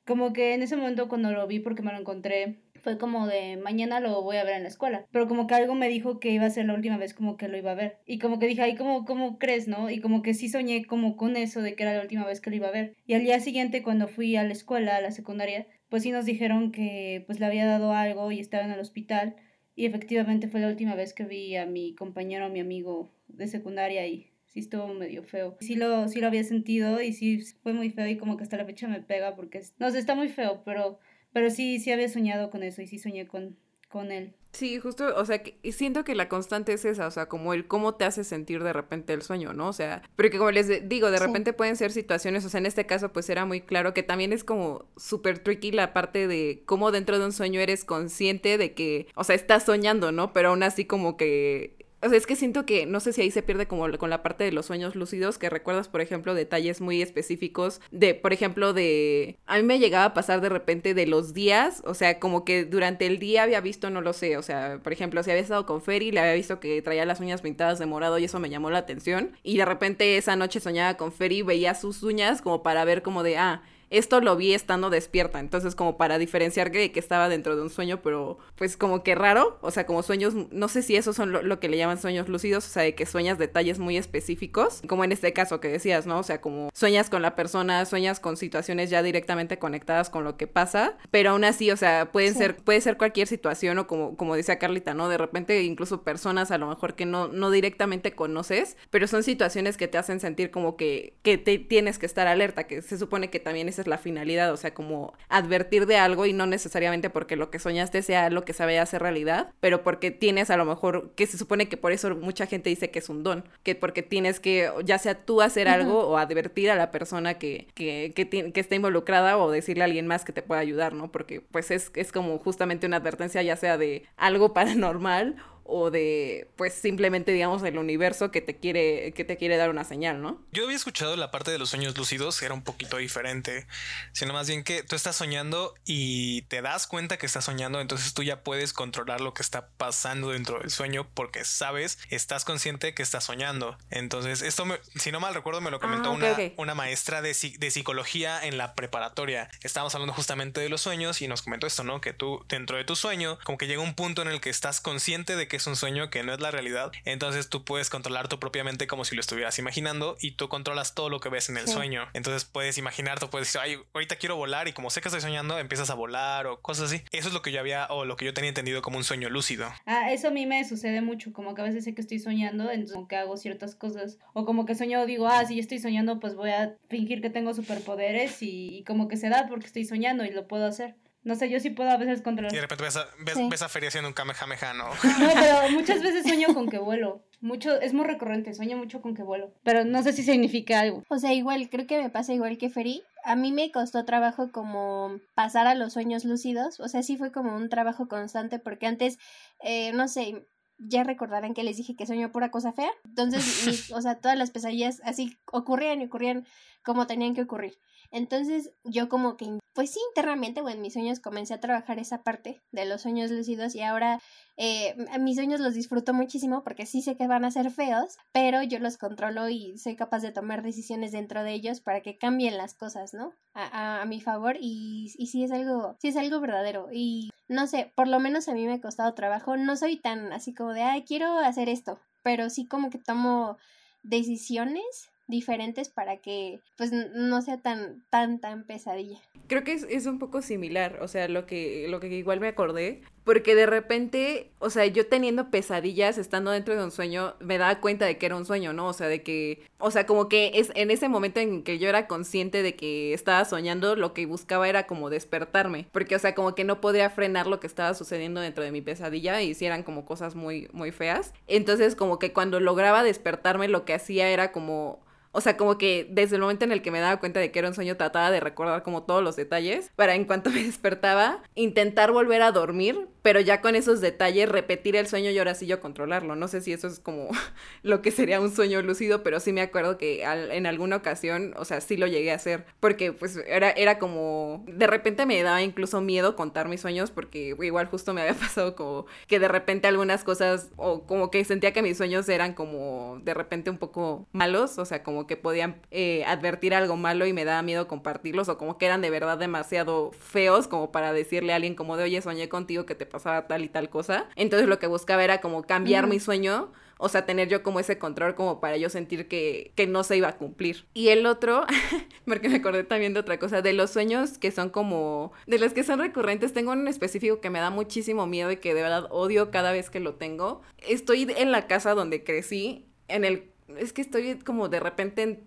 como que en ese momento cuando lo vi porque me lo encontré fue como de mañana lo voy a ver en la escuela. Pero como que algo me dijo que iba a ser la última vez como que lo iba a ver. Y como que dije, ay, ¿cómo, cómo crees, no? Y como que sí soñé como con eso de que era la última vez que lo iba a ver. Y al día siguiente cuando fui a la escuela, a la secundaria, pues sí nos dijeron que pues le había dado algo y estaba en el hospital y efectivamente fue la última vez que vi a mi compañero, mi amigo de secundaria y sí estuvo medio feo. Sí lo, sí lo había sentido y sí fue muy feo y como que hasta la fecha me pega porque, no sé, está muy feo, pero, pero sí, sí había soñado con eso y sí soñé con, con él. Sí, justo, o sea, que, siento que la constante es esa, o sea, como el cómo te hace sentir de repente el sueño, ¿no? O sea, porque como les digo, de repente pueden ser situaciones, o sea, en este caso pues era muy claro que también es como súper tricky la parte de cómo dentro de un sueño eres consciente de que, o sea, estás soñando, ¿no? Pero aún así como que o sea, es que siento que no sé si ahí se pierde como con la parte de los sueños lúcidos, que recuerdas, por ejemplo, detalles muy específicos de, por ejemplo, de... A mí me llegaba a pasar de repente de los días, o sea, como que durante el día había visto, no lo sé, o sea, por ejemplo, si había estado con Ferry, le había visto que traía las uñas pintadas de morado y eso me llamó la atención. Y de repente esa noche soñaba con Ferry, veía sus uñas como para ver como de, ah, esto lo vi estando despierta, entonces como para diferenciar que, que estaba dentro de un sueño, pero pues como que raro, o sea, como sueños, no sé si esos son lo, que le llaman sueños lúcidos, o sea, de que sueñas detalles muy específicos, como en este caso que decías, ¿no? O sea, como sueñas con la persona, sueñas con situaciones ya directamente conectadas con lo que pasa, pero aún así, o sea, pueden ser, puede ser cualquier situación o como, como decía Carlita, ¿no? De repente incluso personas a lo mejor que no, no directamente conoces, pero son situaciones que te hacen sentir como que, que te tienes que estar alerta, que se supone que también es la finalidad, o sea, como advertir de algo y no necesariamente porque lo que soñaste sea lo que sabe hacer realidad, pero porque tienes a lo mejor, que se supone que por eso mucha gente dice que es un don, que porque tienes que, ya sea tú hacer algo o advertir a la persona que, que, que, que, está involucrada o decirle a alguien más que te pueda ayudar, ¿no? Porque pues es, es como justamente una advertencia ya sea de algo paranormal o de pues simplemente digamos el universo que te quiere que te quiere dar una señal, ¿no? Yo había escuchado la parte de los sueños lúcidos, era un poquito diferente, sino más bien que tú estás soñando y te das cuenta que estás soñando, entonces tú ya puedes controlar lo que está pasando dentro del sueño porque sabes, estás consciente que estás soñando. Entonces, esto si no mal recuerdo me lo comentó ah, una, una maestra de, de psicología en la preparatoria. Estábamos hablando justamente de los sueños y nos comentó esto, ¿no? Que tú dentro de tu sueño como que llega un punto en el que estás consciente de que es un sueño que no es la realidad. Entonces tú puedes controlar tu propia mente como si lo estuvieras imaginando y tú controlas todo lo que ves en el sueño. Entonces puedes imaginar, tú puedes decir, ay, ahorita quiero volar y como sé que estoy soñando, empiezas a volar o cosas así. Eso es lo que yo había o lo que yo tenía entendido como un sueño lúcido. Ah, eso a mí me sucede mucho, como que a veces sé que estoy soñando, entonces como que hago ciertas cosas o como que sueño, digo, ah, si yo estoy soñando, pues voy a fingir que tengo superpoderes y, y como que se da porque estoy soñando y lo puedo hacer. No sé, yo sí puedo a veces controlar. Y de repente ves a, ves, a Feria haciendo un kamehameha, ¿no? No, pero muchas veces sueño con que vuelo. Mucho, es muy recurrente, sueño mucho con que vuelo. Pero no sé si significa algo. O sea, igual, creo que me pasa igual que Feri. A mí me costó trabajo como pasar a los sueños lúcidos. O sea, sí fue como un trabajo constante porque antes, eh, no sé, ya recordarán que les dije que sueño pura cosa fea. Entonces, o sea, todas las pesadillas así ocurrían y ocurrían como tenían que ocurrir. Entonces yo como que, pues sí, internamente o en mis sueños comencé a trabajar esa parte de los sueños lúcidos y ahora eh, mis sueños los disfruto muchísimo porque sí sé que van a ser feos, pero yo los controlo y soy capaz de tomar decisiones dentro de ellos para que cambien las cosas, ¿no? A, a, mi favor y, y sí es algo, sí es algo verdadero y no sé, por lo menos a mí me ha costado trabajo, no soy tan así como de, ay, quiero hacer esto, pero sí como que tomo decisiones diferentes para que pues no sea tan tan tan pesadilla. Creo que es, es, un poco similar, o sea, lo que lo que igual me acordé, porque de repente, o sea, yo teniendo pesadillas estando dentro de un sueño, me daba cuenta de que era un sueño, ¿no? O sea, de que o sea, como que es en ese momento en que yo era consciente de que estaba soñando, lo que buscaba era como despertarme, porque o sea, como que no podía frenar lo que estaba sucediendo dentro de mi pesadilla y si eran como cosas muy muy feas. Entonces, como que cuando lograba despertarme lo que hacía era como o sea, como que desde el momento en el que me daba cuenta de que era un sueño trataba de recordar como todos los detalles para en cuanto me despertaba intentar volver a dormir, pero ya con esos detalles repetir el sueño y ahora sí yo controlarlo. No sé si eso es como lo que sería un sueño lúcido, pero sí me acuerdo que en alguna ocasión, o sea, sí lo llegué a hacer porque pues era, era como de repente me daba incluso miedo contar mis sueños porque igual justo me había pasado como que de repente algunas cosas o como que sentía que mis sueños eran como de repente un poco malos, o sea, como que podían eh, advertir algo malo y me daba miedo compartirlos o como que eran de verdad demasiado feos como para decirle a alguien como de, oye, soñé contigo que te pasaba tal y tal cosa. Entonces lo que buscaba era como cambiar mi sueño o sea, tener yo como ese control como para yo sentir que, que no se iba a cumplir. Y el otro, porque me acordé también de otra cosa, de los sueños que son como, de los que son recurrentes, tengo un específico que me da muchísimo miedo y que de verdad odio cada vez que lo tengo. Estoy en la casa donde crecí, en el es que estoy como de repente en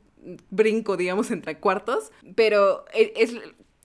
brinco, digamos, entre cuartos, pero e, es,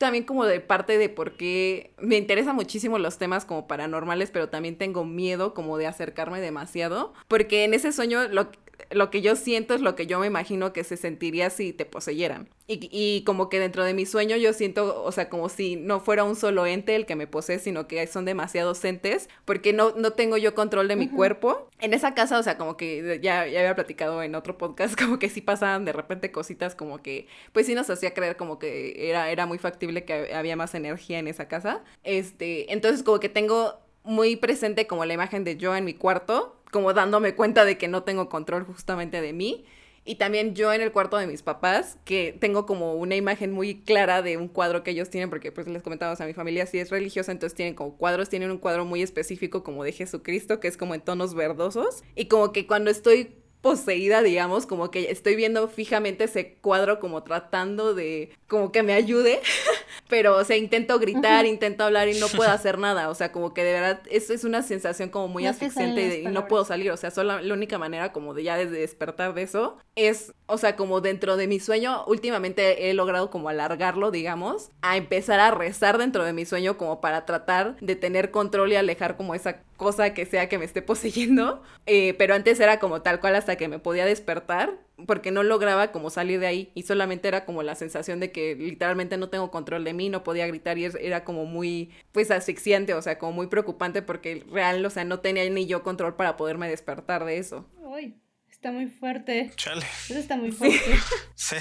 también como de parte de por qué me interesan muchísimo los temas como paranormales, pero también tengo miedo como de acercarme demasiado, porque en ese sueño lo, lo que yo siento es lo que yo me imagino que se sentiría si te poseyeran. Y, y, como que dentro de mi sueño yo siento, o sea, como si no fuera un solo ente el que me posee, sino que son demasiados entes, porque no, no tengo yo control de mi cuerpo. En esa casa, o sea, como que ya, ya había platicado en otro podcast, como que sí pasaban de repente cositas como que, pues sí nos hacía creer como que era, era muy factible que había más energía en esa casa. Este, entonces como que tengo muy presente como la imagen de yo en mi cuarto, como dándome cuenta de que no tengo control justamente de mí. Y también yo en el cuarto de mis papás, que tengo como una imagen muy clara de un cuadro que ellos tienen, porque pues les comentamos a mi familia si es religiosa, entonces tienen como cuadros, tienen un cuadro muy específico como de Jesucristo, que es como en tonos verdosos. Y como que cuando estoy poseída, digamos, como que estoy viendo fijamente ese cuadro como tratando de, como que me ayude, pero, o sea, intento gritar, intento hablar y no puedo hacer nada, o sea, como que de verdad, eso es una sensación como muy asfixiante y no puedo salir, o sea, solo la única manera como de ya de despertar de eso es, o sea, como dentro de mi sueño, últimamente he logrado como alargarlo, digamos, a empezar a rezar dentro de mi sueño como para tratar de tener control y alejar como esa cosa que sea que me esté poseyendo, eh, pero antes era como tal cual hasta que me podía despertar, porque no lograba como salir de ahí y solamente era como la sensación de que literalmente no tengo control de mí, no podía gritar y era como muy pues asfixiante, o sea, como muy preocupante porque real, o sea, no tenía ni yo control para poderme despertar de eso. Uy, está muy fuerte. Chale. Eso está muy fuerte. Sí.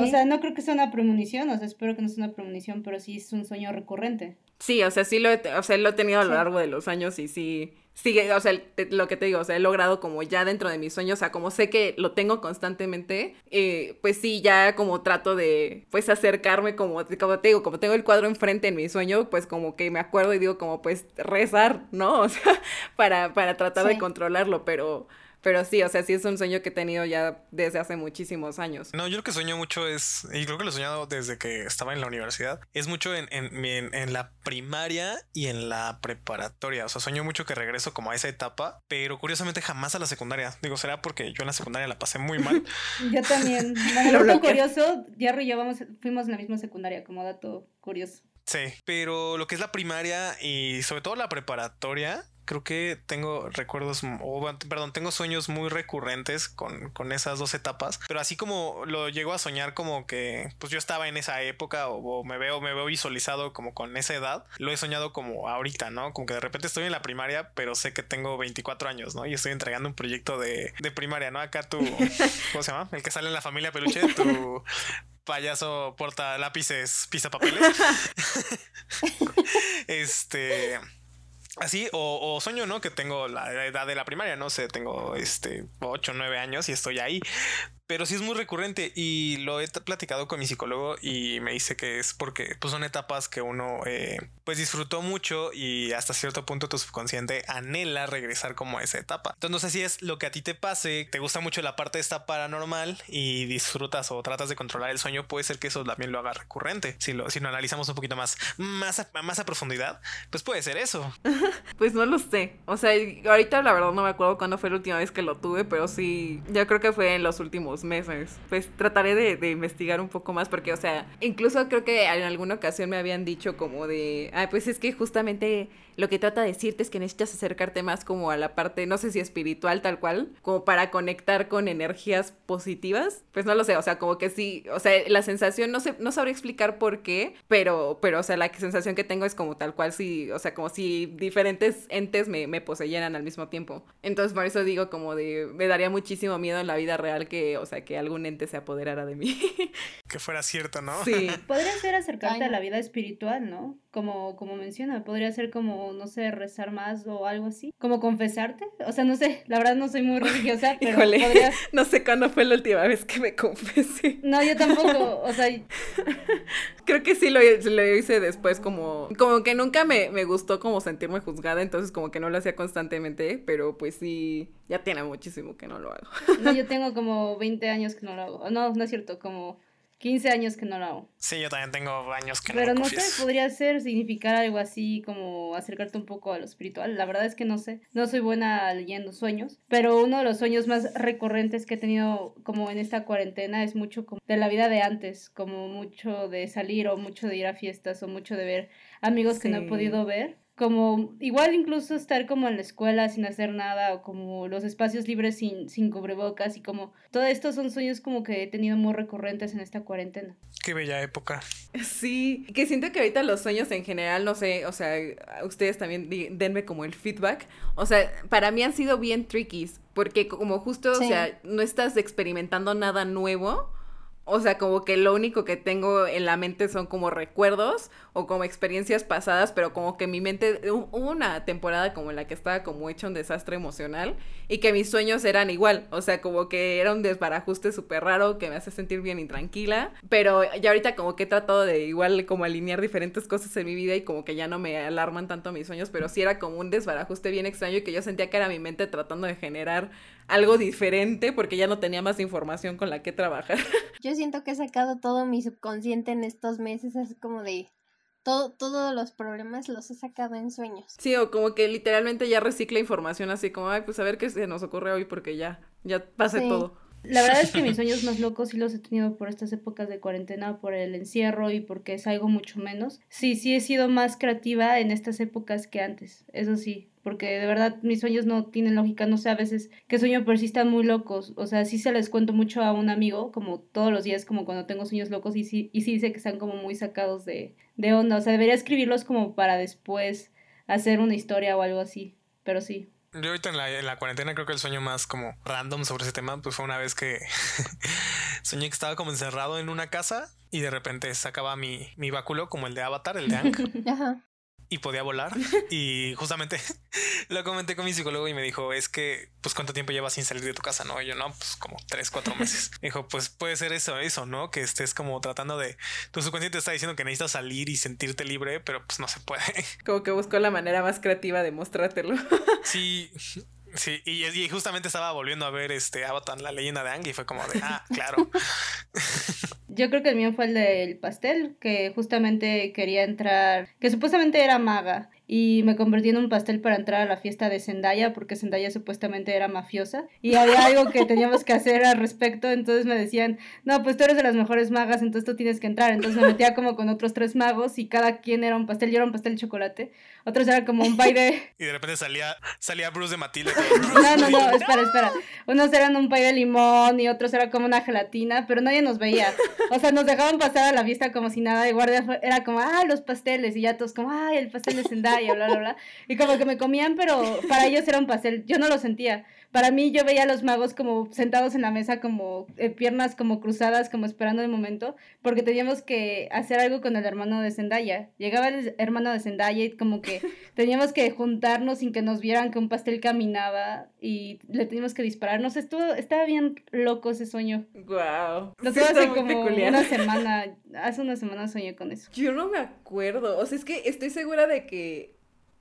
O sea, no creo que sea una premonición, o sea, espero que no sea una premonición, pero sí es un sueño recurrente. Sí, o sea, sí lo he, o sea, lo he tenido a lo largo de los años y sí, sigue, o sea, lo que te digo, o sea, he logrado como ya dentro de mis sueños, o sea, como sé que lo tengo constantemente, eh, pues sí, ya como trato de, pues acercarme, como, como te digo, como tengo el cuadro enfrente en mi sueño, pues como que me acuerdo y digo como, pues rezar, ¿no? O sea, para, para tratar de controlarlo, pero pero sí, o sea, sí es un sueño que he tenido ya desde hace muchísimos años. No, yo lo que sueño mucho es, y creo que lo he soñado desde que estaba en la universidad, es mucho en, en, en, la primaria y en la preparatoria. O sea, sueño mucho que regreso como a esa etapa, pero curiosamente jamás a la secundaria. Digo, será porque yo en la secundaria la pasé muy mal. yo también. Dato curioso, Yarro y yo vamos, fuimos en la misma secundaria, como dato curioso. Sí, pero lo que es la primaria y sobre todo la preparatoria, creo que tengo recuerdos, o perdón, tengo sueños muy recurrentes con, con, esas dos etapas, pero así como lo llego a soñar como que pues yo estaba en esa época o, me veo, me veo visualizado como con esa edad, lo he soñado como ahorita, ¿no? Como que de repente estoy en la primaria, pero sé que tengo 24 años, ¿no? Y estoy entregando un proyecto de, de primaria, ¿no? Acá tu, ¿cómo se llama? El que sale en la familia peluche, tu payaso porta lápices, pisa papeles. este Así, o, sueño, ¿no? Que tengo la edad de la primaria, no sé, tengo este 8 o 9 años y estoy ahí pero sí es muy recurrente y lo he platicado con mi psicólogo y me dice que es porque pues, son etapas que uno eh, pues disfrutó mucho y hasta cierto punto tu subconsciente anhela regresar como a esa etapa. Entonces no sé si es lo que a ti te pase, te gusta mucho la parte esta paranormal y disfrutas o tratas de controlar el sueño, puede ser que eso también lo haga recurrente. Si lo, si lo analizamos un poquito más, más a, más a profundidad, pues puede ser eso. pues no lo sé. O sea, ahorita la verdad no me acuerdo cuándo fue la última vez que lo tuve, pero sí, yo creo que fue en los últimos meses. Pues trataré de, investigar un poco más porque, o sea, incluso creo que en alguna ocasión me habían dicho como de, ay, pues es que justamente lo que trata de decirte es que necesitas acercarte más como a la parte, no sé si espiritual tal cual, como para conectar con energías positivas. Pues no lo sé, o sea, como que sí, o sea, la sensación, no sé, no sabría explicar por qué, pero, pero, o sea, la sensación que tengo es como tal cual, sí, o sea, como si diferentes entes me, me poseyeran al mismo tiempo. Entonces, por eso digo como de, me daría muchísimo miedo en la vida real que, o sea, que algún ente se apoderara de mí. Que fuera cierto, ¿no? Sí. Podría ser acercarte a la vida espiritual, ¿no? Como, como menciona, podría ser como, no sé, rezar más o algo así. Como confesarte. O sea, no sé, la verdad no soy muy religiosa, pero. No sé cuándo fue la última vez que me confesé. No, yo tampoco, o sea... Creo que sí lo, lo, hice después como... Como que nunca me, me gustó como sentirme juzgada, entonces como que no lo hacía constantemente, pero pues sí, ya tiene muchísimo que no lo hago. No, yo tengo como 20 años que no lo hago. No, no es cierto, como 15 años que no lo hago. Sí, yo también tengo años que Pero no no lo sé, confieso. podría ser significar algo así como acercarte un poco a lo espiritual. La verdad es que no sé. No soy buena leyendo sueños, pero uno de los sueños más recurrentes que he tenido como en esta cuarentena es mucho como de la vida de antes, como mucho de salir o mucho de ir a fiestas o mucho de ver amigos que no he podido ver. Como igual incluso estar como en la escuela sin hacer nada o como los espacios libres sin, sin cubrebocas y como todo esto son sueños como que he tenido muy recurrentes en esta cuarentena. Qué bella época. Sí, que siento que ahorita los sueños en general, no sé, o sea, ustedes también denme como el feedback. O sea, para mí han sido bien tricky, porque como justo, Sí. o sea, no estás experimentando nada nuevo. O sea, como que lo único que tengo en la mente son como recuerdos o como experiencias pasadas, pero como que mi mente, hu- hubo una temporada como en la que estaba como hecho un desastre emocional y que mis sueños eran igual, o sea, como que era un desbarajuste súper raro que me hace sentir bien intranquila, pero ya ahorita como que he tratado de igual como alinear diferentes cosas en mi vida y como que ya no me alarman tanto mis sueños, pero sí era como un desbarajuste bien extraño y que yo sentía que era mi mente tratando de generar algo diferente porque ya no tenía más información con la que trabajar. Yo siento que he sacado todo mi subconsciente en estos meses, así como de todo, todos los problemas los he sacado en sueños. Sí, o como que literalmente ya recicla información así como, ay, pues a ver qué se nos ocurre hoy porque ya, ya pasé Sí. todo. La verdad es que mis sueños más locos sí los he tenido por estas épocas de cuarentena, por el encierro y porque salgo mucho menos. Sí, sí he sido más creativa en estas épocas que antes, eso sí, porque de verdad mis sueños no tienen lógica, no sé a veces qué sueño, pero sí están muy locos. O sea, sí se les cuento mucho a un amigo, como todos los días, como cuando tengo sueños locos, y sí, y sí dice que están como muy sacados de, de onda. O sea, debería escribirlos como para después hacer una historia o algo así, pero sí. Yo ahorita en la, en la cuarentena creo que el sueño más como random sobre ese tema, pues fue una vez que soñé que estaba como encerrado en una casa y de repente sacaba mi, mi báculo como el de Avatar, el de Aang, Ajá. Y podía volar. Y justamente lo comenté con mi psicólogo y me dijo, es que, pues, ¿cuánto tiempo llevas sin salir de tu casa? No, y yo no, pues como tres, cuatro meses. Me dijo, pues puede ser eso, eso, ¿no? Que estés como tratando de, tu subconsciente está diciendo que necesitas salir y sentirte libre, pero pues no se puede. Como que buscó la manera más creativa de mostrártelo. Sí, sí, y, y justamente estaba volviendo a ver este Avatar, la leyenda de Aang, y fue como de, ah, claro. Yo creo que el mío fue el del pastel, que justamente quería entrar, que supuestamente era maga, y me convertí en un pastel para entrar a la fiesta de Zendaya, porque Zendaya supuestamente era mafiosa, y había algo que teníamos que hacer al respecto, entonces me decían, no, pues tú eres de las mejores magas, entonces tú tienes que entrar, entonces me metía como con otros tres magos, y cada quien era un pastel, yo era un pastel de chocolate, otros eran como un pie de... Y de repente salía, salía Bruce de Matilda. No, no, no, espera, espera. Unos eran un pay de limón y otros era como una gelatina, pero nadie nos veía. O sea, nos dejaban pasar a la vista como si nada. Y guardia era como, ah, los pasteles. Y ya todos como, ay, el pastel de Zendaya, bla, bla, bla. Y como que me comían, pero para ellos era un pastel. Yo no lo sentía. Para mí, yo veía a los magos como sentados en la mesa, como eh, piernas como cruzadas, como esperando el momento, porque teníamos que hacer algo con el hermano de Zendaya. Llegaba el hermano de Zendaya y como que teníamos que juntarnos sin que nos vieran que un pastel caminaba y le teníamos que disparar. No sé, estuvo, estaba bien loco ese sueño. Wow. Lo Sí, hace como peculiar. una semana, hace una semana soñé con eso. Yo no me acuerdo. O sea, es que estoy segura de que.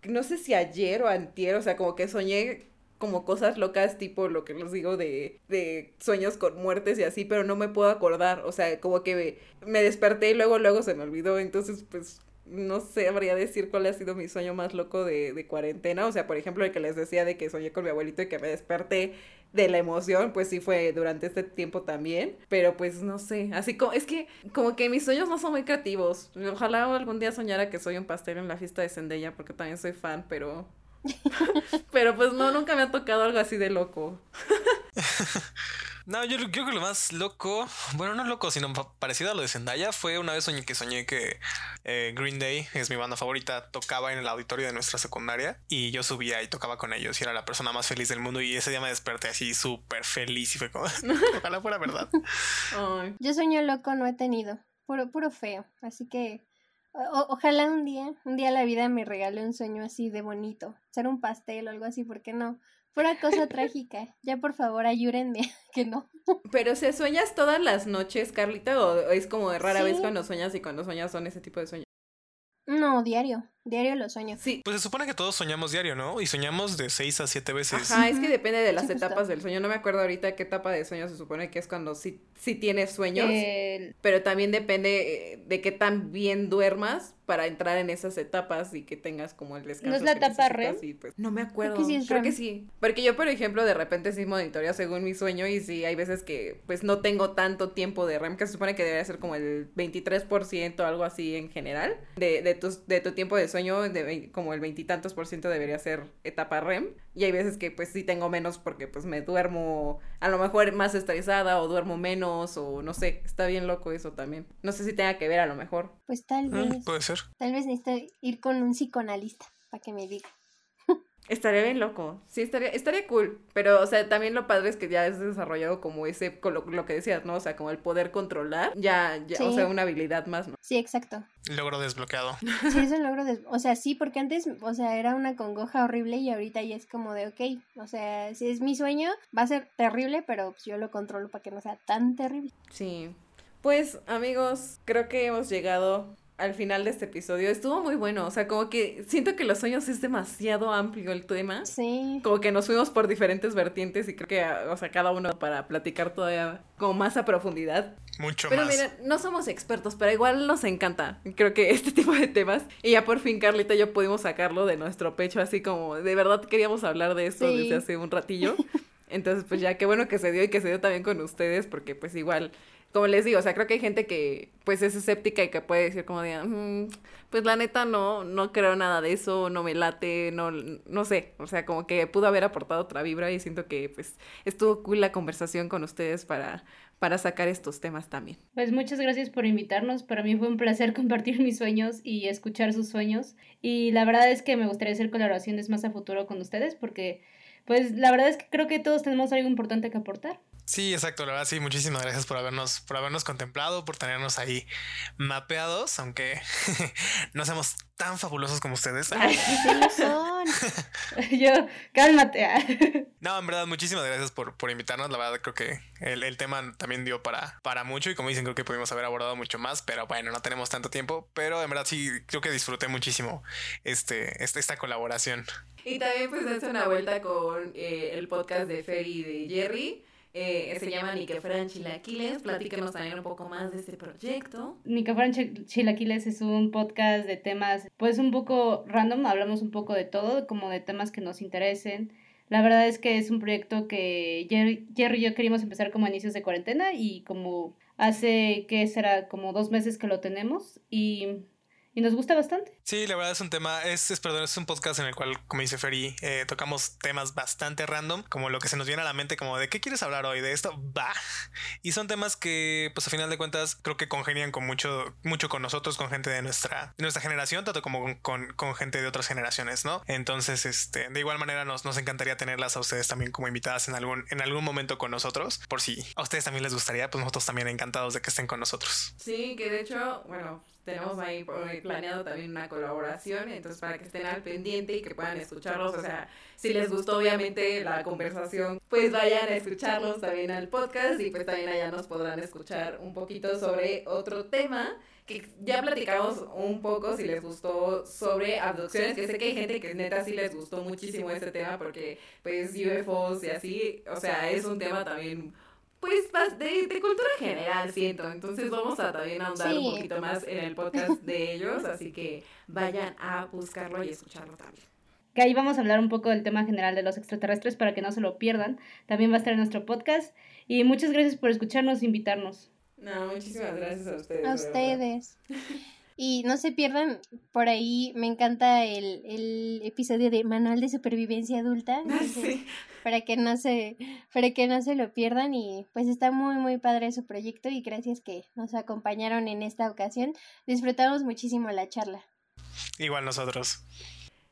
No sé si ayer o antier, o sea, como que soñé como cosas locas, tipo lo que les digo de, de sueños con muertes y así, pero no me puedo acordar. O sea, como que me, desperté y luego, luego se me olvidó. Entonces, pues, no sé, habría decir cuál ha sido mi sueño más loco de, de cuarentena. O sea, por ejemplo, el que les decía de que soñé con mi abuelito y que me desperté de la emoción, pues sí fue durante este tiempo también, pero pues no sé, así como, es que como que mis sueños no son muy creativos, ojalá algún día soñara que soy un pastel en la fiesta de Zendaya, porque también soy fan, pero, pero pues no, nunca me ha tocado algo así de loco. No, yo yo creo que lo más loco, bueno, no loco, sino pa- parecido a lo de Zendaya, fue una vez soñé que soñé que eh, Green Day, es mi banda favorita, tocaba en el auditorio de nuestra secundaria y yo subía y tocaba con ellos y era la persona más feliz del mundo y ese día me desperté así súper feliz y fue como, ojalá fuera verdad. Ay, Yo sueño loco no he tenido, puro, puro feo, así que o- ojalá un día, un día la vida me regale un sueño así de bonito, ser un pastel o algo así, ¿por qué no? Pura cosa trágica, ya por favor ayúdenme, que no. Pero ¿se sueñas todas las noches, Carlita? ¿O es como de rara vez cuando sueñas y cuando sueñas son ese tipo de sueños? No, diario, Diario lo sueño. Sí. Pues se supone que todos soñamos diario, ¿no? Y soñamos de seis a siete veces. Ajá, es que depende de las Sí, justo. etapas del sueño. No me acuerdo ahorita qué etapa de sueño se supone que es cuando sí, sí tienes sueños. El- Pero también depende eh, de qué tan bien duermas para entrar en esas etapas y que tengas como el descanso. ¿No es la etapa REM? y, pues, no me acuerdo. Creo que sí es Creo que REM. sí. Porque yo, por ejemplo, de repente sí monitorea según mi sueño y sí hay veces que pues no tengo tanto tiempo de REM, que se supone que debería ser como el 23% o algo así en general. De, de, tus, de tu tiempo de sueño, de, como el veintitantos por ciento debería ser etapa REM. Y hay veces que pues sí tengo menos porque pues me duermo a lo mejor más estresada o duermo menos o no sé, está bien loco eso también. No sé si tenga que ver a lo mejor. Pues tal Mm, vez, puede ser. tal vez necesito ir con un psicoanalista para que me diga. Estaría bien loco. Sí, estaría, estaría cool. Pero, o sea, también lo padre es que ya has desarrollado como ese, con lo, lo que decías, ¿no? O sea, como el poder controlar. Ya, ya, o sea, una habilidad más, ¿no? Sí, exacto. Logro desbloqueado. Sí, es un logro de... O sea, sí, porque antes, o sea, era una congoja horrible y ahorita ya es como de, ok, o sea, si es mi sueño, va a ser terrible, pero pues, yo lo controlo para que no sea tan terrible. Sí. Pues, amigos, creo que hemos llegado al final de este episodio. Estuvo muy bueno. O sea, como que siento que los sueños es demasiado amplio el tema. Sí. Como que nos fuimos por diferentes vertientes y creo que, o sea, cada uno para platicar todavía como más a profundidad. Mucho Pero más. miren, no somos expertos, pero igual nos encanta. Creo que este tipo de temas. Y ya por fin Carlita y yo pudimos sacarlo de nuestro pecho, así como de verdad queríamos hablar de esto Sí. desde hace un ratillo. Entonces, pues ya qué bueno que se dio y que se dio también con ustedes, porque pues igual, como les digo, o sea, creo que hay gente que pues es escéptica y que puede decir como de, "Mm, pues la neta no, no creo nada de eso, no me late, no, no sé, o sea, como que pudo haber aportado otra vibra y siento que pues estuvo cool la conversación con ustedes para, para sacar estos temas también. Pues muchas gracias por invitarnos. Para mí fue un placer compartir mis sueños y escuchar sus sueños. Y la verdad es que me gustaría hacer colaboraciones más a futuro con ustedes porque, pues la verdad es que creo que todos tenemos algo importante que aportar. Sí, exacto. La verdad, sí, muchísimas gracias por habernos, por habernos contemplado, por tenernos ahí mapeados, aunque no seamos tan fabulosos como ustedes. Lo son. Yo, cálmate. No, en verdad, muchísimas gracias por, por invitarnos. La verdad, creo que el, el tema también dio para, para mucho y como dicen, creo que pudimos haber abordado mucho más, pero bueno, no tenemos tanto tiempo. Pero en verdad, sí, creo que disfruté muchísimo este, este, esta colaboración. Y también pues dense una vuelta con eh, el podcast de Fer y de Jerry. Eh, se llama Ni chilaquiles. Platícanos también un poco más de este proyecto. Ni chilaquiles es un podcast de temas, pues un poco random, hablamos un poco de todo, como de temas que nos interesen. La verdad es que es un proyecto que Jerry, Jerry y yo queríamos empezar como a inicios de cuarentena y como hace que será como dos meses que lo tenemos y, y nos gusta bastante. Sí, la verdad es un tema, es, es, perdón, es un podcast en el cual, como dice Ferry, eh, tocamos temas bastante random, como lo que se nos viene a la mente, como de qué quieres hablar hoy, de esto, va. Y son temas que, pues a final de cuentas, creo que congenian con mucho, mucho con nosotros, con gente de nuestra, de nuestra generación, tanto como con, con, con gente de otras generaciones, ¿no? Entonces, este, de igual manera nos, nos encantaría tenerlas a ustedes también como invitadas en algún, en algún momento con nosotros, por si a ustedes también les gustaría, pues nosotros también encantados de que estén con nosotros. Sí, que de hecho, bueno, tenemos ahí planeado también una colaboración, entonces para que estén al pendiente y que puedan escucharlos, o sea, si les gustó obviamente la conversación, pues vayan a escucharlos también al podcast y pues también allá nos podrán escuchar un poquito sobre otro tema que ya platicamos un poco si les gustó sobre abducciones, que sé que hay gente que neta sí les gustó muchísimo este tema porque pues UFOs y así, o sea, es un tema también pues de, de, cultura general siento, entonces vamos a también ahondar sí. un poquito más en el podcast de ellos, así que vayan a buscarlo y escucharlo también. Que ahí vamos a hablar un poco del tema general de los extraterrestres para que no se lo pierdan. También va a estar en nuestro podcast. Y muchas gracias por escucharnos e invitarnos. No, muchísimas gracias a ustedes. A ustedes. Y no se pierdan, por ahí me encanta el, el episodio de Manual de Supervivencia Adulta. Entonces, sí. Para que no se, para que no se lo pierdan. Y pues está muy muy padre su proyecto y gracias que nos acompañaron en esta ocasión. Disfrutamos muchísimo la charla. Igual nosotros.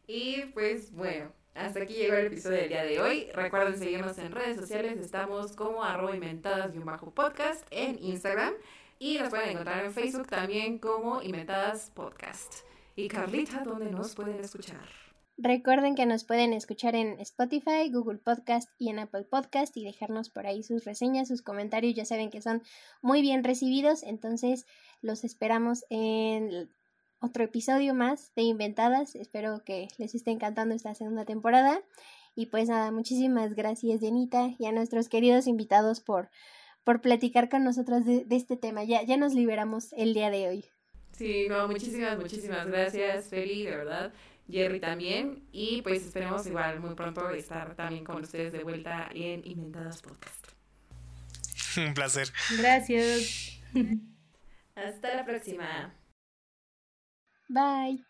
Y pues bueno, hasta aquí llegó el episodio del día de hoy. Recuerden seguirnos en redes sociales. Estamos como arroba inventadas y un bajo podcast en Instagram. Y nos pueden encontrar en Facebook también como Inventadas Podcast. Y Carlita, ¿dónde nos pueden escuchar? Recuerden que nos pueden escuchar en Spotify, Google Podcast y en Apple Podcast y dejarnos por ahí sus reseñas, sus comentarios. Ya saben que son muy bien recibidos, entonces los esperamos en otro episodio más de Inventadas. Espero que les esté encantando esta segunda temporada. Y pues nada, muchísimas gracias, Denita, y a nuestros queridos invitados por, por platicar con nosotros de, este tema. Ya, ya nos liberamos el día de hoy. Sí, no, muchísimas, muchísimas gracias, Feli, de verdad. Jerry también. Y pues esperemos igual muy pronto estar también con ustedes de vuelta en Inventadas Podcast. Un placer. Gracias. Hasta la próxima. Bye.